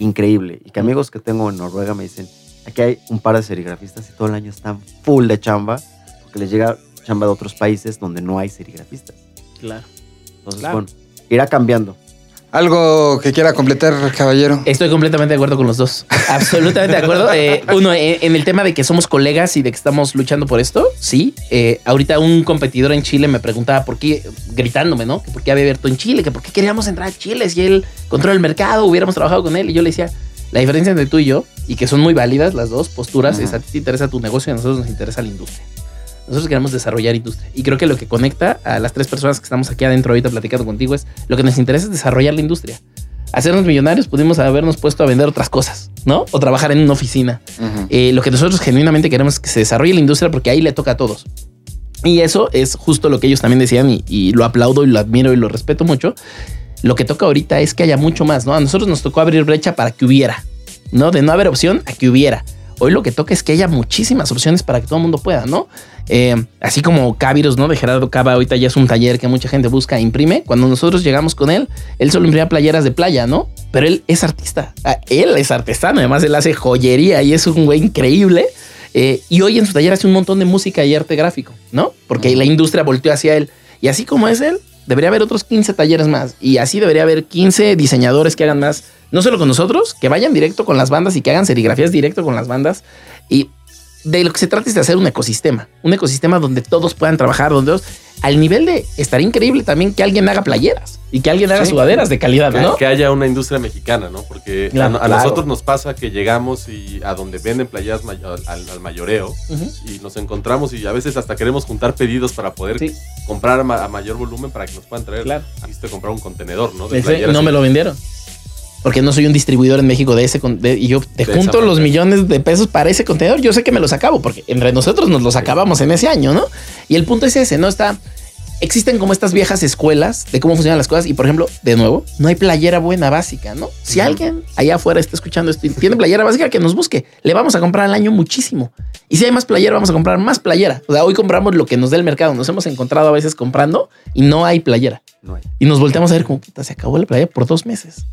increíble. Y que amigos que tengo en Noruega me dicen, aquí hay un par de serigrafistas y todo el año están full de chamba porque les llega chamba de otros países donde no hay serigrafistas. Claro. Entonces, Claro. bueno, irá cambiando. Algo que quiera completar, caballero. Estoy completamente de acuerdo con los dos. Absolutamente de acuerdo. Eh, uno, eh, en el tema de que somos colegas y de que estamos luchando por esto, sí. Eh, ahorita un competidor en Chile me preguntaba por qué, gritándome, ¿no? Que por qué había abierto en Chile, que por qué queríamos entrar a Chile si él controla el mercado, hubiéramos trabajado con él. Y yo le decía, la diferencia entre tú y yo, y que son muy válidas las dos posturas, Ajá. es a ti te interesa tu negocio y a nosotros nos interesa la industria. Nosotros queremos desarrollar industria. Y creo que lo que conecta a las tres personas que estamos aquí adentro ahorita platicando contigo es lo que nos interesa es desarrollar la industria. Hacernos millonarios pudimos habernos puesto a vender otras cosas, ¿no? O trabajar en una oficina. Eh, lo que nosotros genuinamente queremos es que se desarrolle la industria porque ahí le toca a todos. Y eso es justo lo que ellos también decían y, y lo aplaudo y lo admiro y lo respeto mucho. Lo que toca ahorita es que haya mucho más, ¿no? A nosotros nos tocó abrir brecha para que hubiera, ¿no? De no haber opción a que hubiera. Hoy lo que toca es que haya muchísimas opciones para que todo el mundo pueda, ¿no? Eh, así como Caviros, ¿no? De Gerardo Cava, ahorita ya es un taller que mucha gente busca e imprime. Cuando nosotros llegamos con él, él solo imprimía playeras de playa, ¿no? Pero él es artista. Ah, Él es artesano, además él hace joyería y es un güey increíble. Eh, y hoy en su taller hace un montón de música y arte gráfico, ¿no? Porque la industria volteó hacia él. Y así como es él, debería haber otros 15 talleres más. Y así debería haber 15 diseñadores que hagan más, no solo con nosotros, que vayan directo con las bandas y que hagan serigrafías directo con las bandas. Y de lo que se trata es de hacer un ecosistema, un ecosistema donde todos puedan trabajar, donde todos, al nivel de estar increíble también que alguien haga playeras y que alguien haga Sí. sudaderas de calidad, Que, ¿no? que haya una industria mexicana, ¿no? Porque a- Claro, a, claro. nosotros nos pasa que llegamos y a donde venden playas may- al, al mayoreo y nos encontramos y a veces hasta queremos juntar pedidos para poder Sí. comprar a, ma- a mayor volumen para que nos puedan traer. Claro. Comprar un contenedor, ¿no? De playeras no me lo vendieron. Porque no soy un distribuidor en México de ese de- y yo te De junto los millones de pesos para ese contenedor. Yo sé que me los acabo porque entre nosotros nos los acabamos en ese año, ¿no? Y el punto es ese, ¿no? Está. Existen como estas viejas escuelas de cómo funcionan las cosas. Y por ejemplo, de nuevo, no hay playera buena básica, ¿no? Si alguien allá afuera está escuchando esto y tiene playera básica, que nos busque. Le vamos a comprar al año muchísimo. Y si hay más playera, vamos a comprar más playera. O sea, hoy compramos lo que nos dé el mercado. Nos hemos encontrado a veces comprando y no hay playera. No hay. Y nos volteamos a ver como puta, se acabó la playa por dos meses.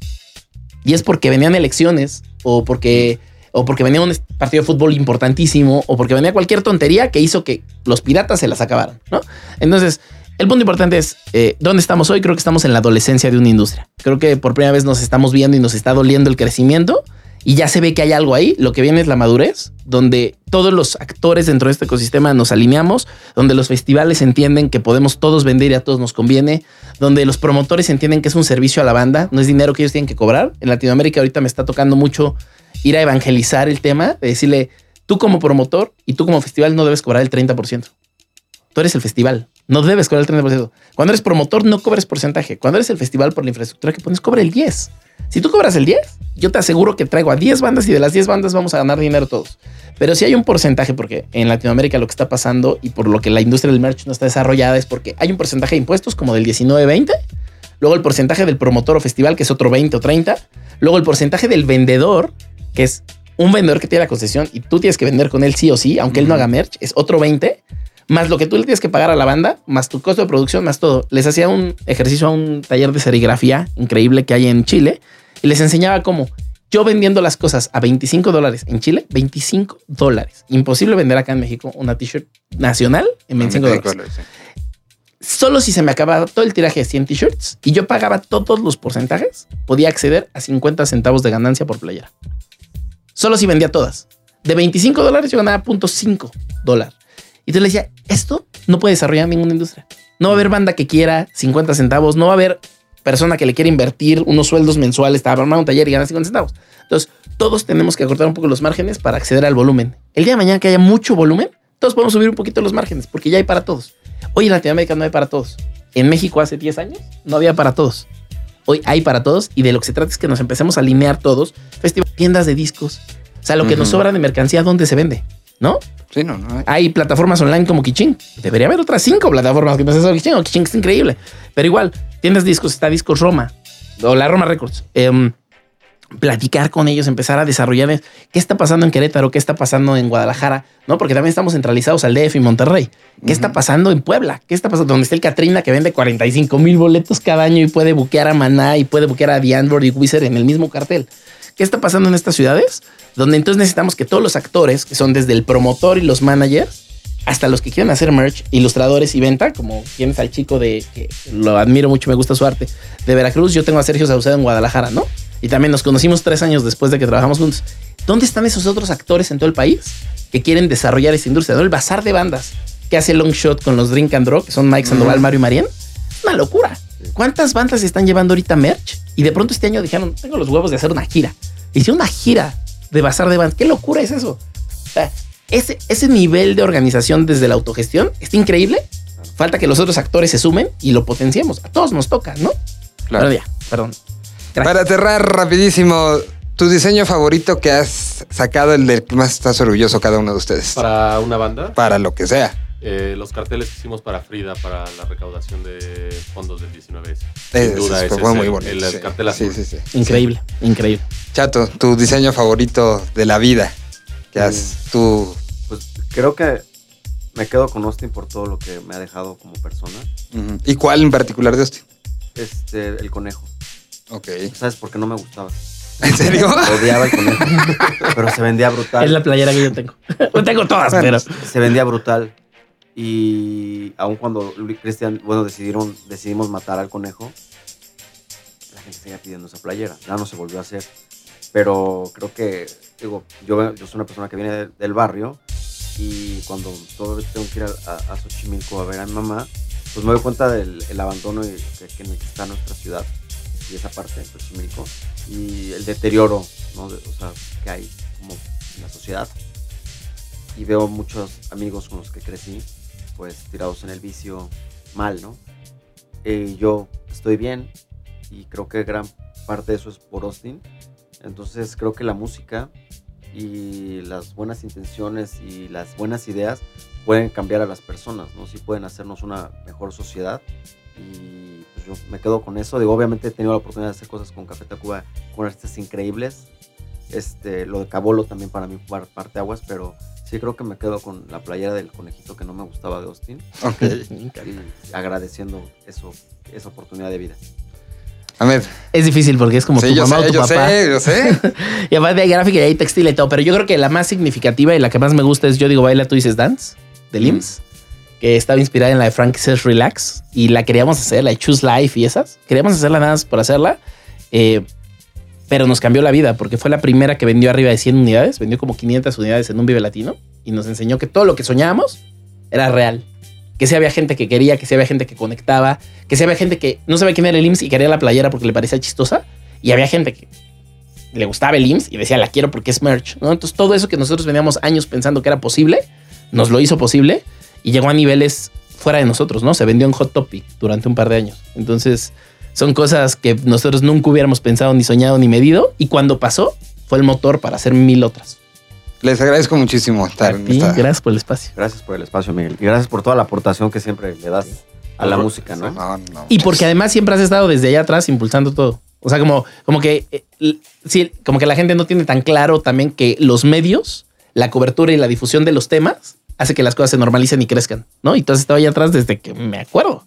Y es porque venían elecciones o porque, o porque venía un partido de fútbol importantísimo o porque venía cualquier tontería que hizo que los piratas se las acabaran, ¿no? Entonces, el punto importante es eh, dónde estamos hoy. Creo que estamos en la adolescencia de una industria. Creo que por primera vez nos estamos viendo y nos está doliendo el crecimiento y ya se ve que hay algo ahí. Lo que viene es la madurez, donde todos los actores dentro de este ecosistema nos alineamos, donde los festivales entienden que podemos todos vender y a todos nos conviene, donde los promotores entienden que es un servicio a la banda, no es dinero que ellos tienen que cobrar. En Latinoamérica ahorita me está tocando mucho ir a evangelizar el tema, de decirle, tú como promotor y tú como festival no debes cobrar el 30%. Tú eres el festival, no debes cobrar el 30%. Cuando eres promotor no cobres porcentaje. Cuando eres el festival por la infraestructura que pones, cobra el 10. Si tú cobras el 10, yo te aseguro que traigo a 10 bandas y de las 10 bandas vamos a ganar dinero todos. Pero si hay un porcentaje, porque en Latinoamérica lo que está pasando y por lo que la industria del merch no está desarrollada es porque hay un porcentaje de impuestos como del 19-20, luego el porcentaje del promotor o festival que es otro 20 o 30, luego el porcentaje del vendedor, que es un vendedor que tiene la concesión y tú tienes que vender con él sí o sí, aunque él no haga merch, es otro 20, más lo que tú le tienes que pagar a la banda, más tu costo de producción, más todo. Les hacía un ejercicio a un taller de serigrafía increíble que hay en Chile y les enseñaba cómo yo vendiendo las cosas a 25 dólares en Chile, 25 dólares. Imposible vender acá en México una t-shirt nacional en 25 dólares. Solo si se me acababa todo el tiraje de 100 t-shirts y yo pagaba todos los porcentajes, podía acceder a 50 centavos de ganancia por playera. Solo si vendía todas. De 25 dólares yo ganaba 0.5 dólar. Y te le decía, esto no puede desarrollar ninguna industria. No va a haber banda que quiera 50 centavos, no va a haber persona que le quiera invertir unos sueldos mensuales para armar un taller y ganar 50 centavos. Entonces, todos tenemos que acortar un poco los márgenes para acceder al volumen. El día de mañana que haya mucho volumen, Todos podemos subir un poquito los márgenes porque ya hay para todos. Hoy en Latinoamérica no hay para todos. En México hace 10 años no había para todos. Hoy hay para todos y de lo que se trata es que nos empecemos a alinear todos. Festival, tiendas de discos. O sea, lo que nos sobra de mercancía, ¿dónde se vende? ¿No? Sí, no, no. Hay plataformas online como Kiching. Debería haber otras cinco plataformas que no sean Kiching. Kiching es increíble. Pero igual, tiendas de discos, está Discos Roma o la Roma Records. Em, platicar con ellos, empezar a desarrollar qué está pasando en Querétaro, qué está pasando en Guadalajara, ¿no? Porque también estamos centralizados al DF y Monterrey. ¿Qué está pasando en Puebla? ¿Qué está pasando? Donde está el Catrina que vende 45 mil boletos cada año y puede buquear a Maná y puede buquear a The Android y Wizard en el mismo cartel. ¿Qué está pasando en estas ciudades? Donde entonces necesitamos que todos los actores, que son desde el promotor y los managers, hasta los que quieren hacer merch, ilustradores y venta, como tienes al chico de que lo admiro mucho, me gusta su arte, de Veracruz, yo tengo a Sergio Saucedo en Guadalajara, ¿no? Y también nos conocimos tres años después de que trabajamos juntos. ¿Dónde están esos otros actores en todo el país que quieren desarrollar esa industria? ¿no? El bazar de bandas que hace Longshot con los Drink and Draw, que son Mike Sandoval, Mario y Marian. Una locura. ¿Cuántas bandas están llevando ahorita merch? Y de pronto este año dijeron, tengo los huevos de hacer una gira. Hice una gira de bazar de bandas. ¿Qué locura es eso? O sea, ese, ese nivel de organización desde la autogestión está increíble. Falta que los otros actores se sumen y lo potenciemos. A todos nos toca, ¿no? Claro. Pero ya, perdón. Gracias. Para aterrar rapidísimo, tu diseño favorito que has sacado, el del que más estás orgulloso cada uno de ustedes. Para, Para una banda, lo que sea. Eh, los carteles que hicimos para Frida, para la recaudación de fondos del 19S. Ese Sin duda, fue ese muy es el- bonito. El, sí. cartel sí, azul. sí, sí. Increíble, increíble. Chato, tu diseño favorito de la vida que has tú. Pues creo que me quedo con Austin por todo lo que me ha dejado como persona. ¿Y cuál en particular de Austin? Este, el conejo. Ok. ¿Sabes por qué no me gustaba? ¿En serio? Odiaba el conejo. pero se vendía brutal. Es la playera que yo tengo. No tengo todas, pero. se vendía brutal. Y aun cuando Luis Cristian, bueno, decidieron, decidimos matar al conejo, la gente seguía pidiendo esa playera. Ya no se volvió a hacer. Pero creo que, digo, yo, yo soy una persona que viene de- del barrio y cuando todavía tengo que ir a, a, a Xochimilco a ver a mi mamá, pues me doy cuenta del el abandono que, que está nuestra ciudad y esa parte de Xochimilco y el deterioro, ¿no? O sea, que hay como en la sociedad y veo muchos amigos con los que crecí, pues tirados en el vicio mal, ¿no? Eh, yo estoy bien y creo que gran parte de eso es por Austin. Entonces creo que la música y las buenas intenciones y las buenas ideas pueden cambiar a las personas, ¿no? Sí pueden hacernos una mejor sociedad y pues yo me quedo con eso. Digo, obviamente he tenido la oportunidad de hacer cosas con Café Tacuba, con artistas increíbles. Este, lo de Cabolo también para mí parte aguas, pero sí creo que me quedo con la playera del conejito que no me gustaba de Austin y agradeciendo eso, esa oportunidad de vida. Ahmed. Es difícil porque es como Sí, tu yo mamá sé, o tu yo papá. sé, yo sé. Y aparte hay gráfica y hay textil y todo. Pero yo creo que la más significativa y la que más me gusta es Yo digo baila, tú dices dance, de Limbs. Que estaba inspirada en la de Frank Says Relax. Y la queríamos hacer, la de Choose Life y esas. Queríamos hacerla nada más por hacerla. Eh, pero nos cambió la vida porque fue la primera que vendió arriba de 100 unidades. Vendió como 500 unidades en un Vive Latino. Y nos enseñó que todo lo que soñábamos era real. Que si había gente que quería, que si había gente que conectaba, que si había gente que no sabía quién era el IMSS y quería la playera porque le parecía chistosa. Y había gente que le gustaba el IMSS y decía, la quiero porque es merch. ¿no? Entonces todo eso que nosotros veníamos años pensando que era posible, nos lo hizo posible y llegó a niveles fuera de nosotros, ¿no? Se vendió en Hot Topic durante un par de años. Entonces son cosas que nosotros nunca hubiéramos pensado, ni soñado, ni medido. Y cuando pasó, fue el motor para hacer mil otras. Les agradezco muchísimo estar en esta. gracias por el espacio. Gracias por el espacio, Miguel. Y gracias por toda la aportación que siempre le das a la Por- música, ¿no? No, no. Y porque además siempre has estado desde allá atrás impulsando todo. O sea, como, como que eh, sí, como que la gente no tiene tan claro también que los medios, la cobertura y la difusión de los temas hace que las cosas se normalicen y crezcan, ¿no? Y tú has estado allá atrás desde que me acuerdo.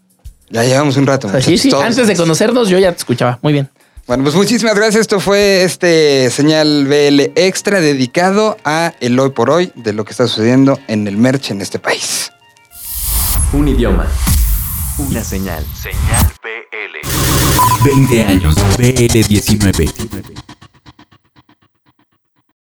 Ya llevamos un rato. O sea, sí, sí, todos. antes de conocernos yo ya te escuchaba. Muy bien. Bueno, pues muchísimas gracias. Esto fue este señal BL extra dedicado a el hoy por hoy de lo que está sucediendo en el merch en este país. Un idioma. Una señal. Señal BL. 20 años. BL19.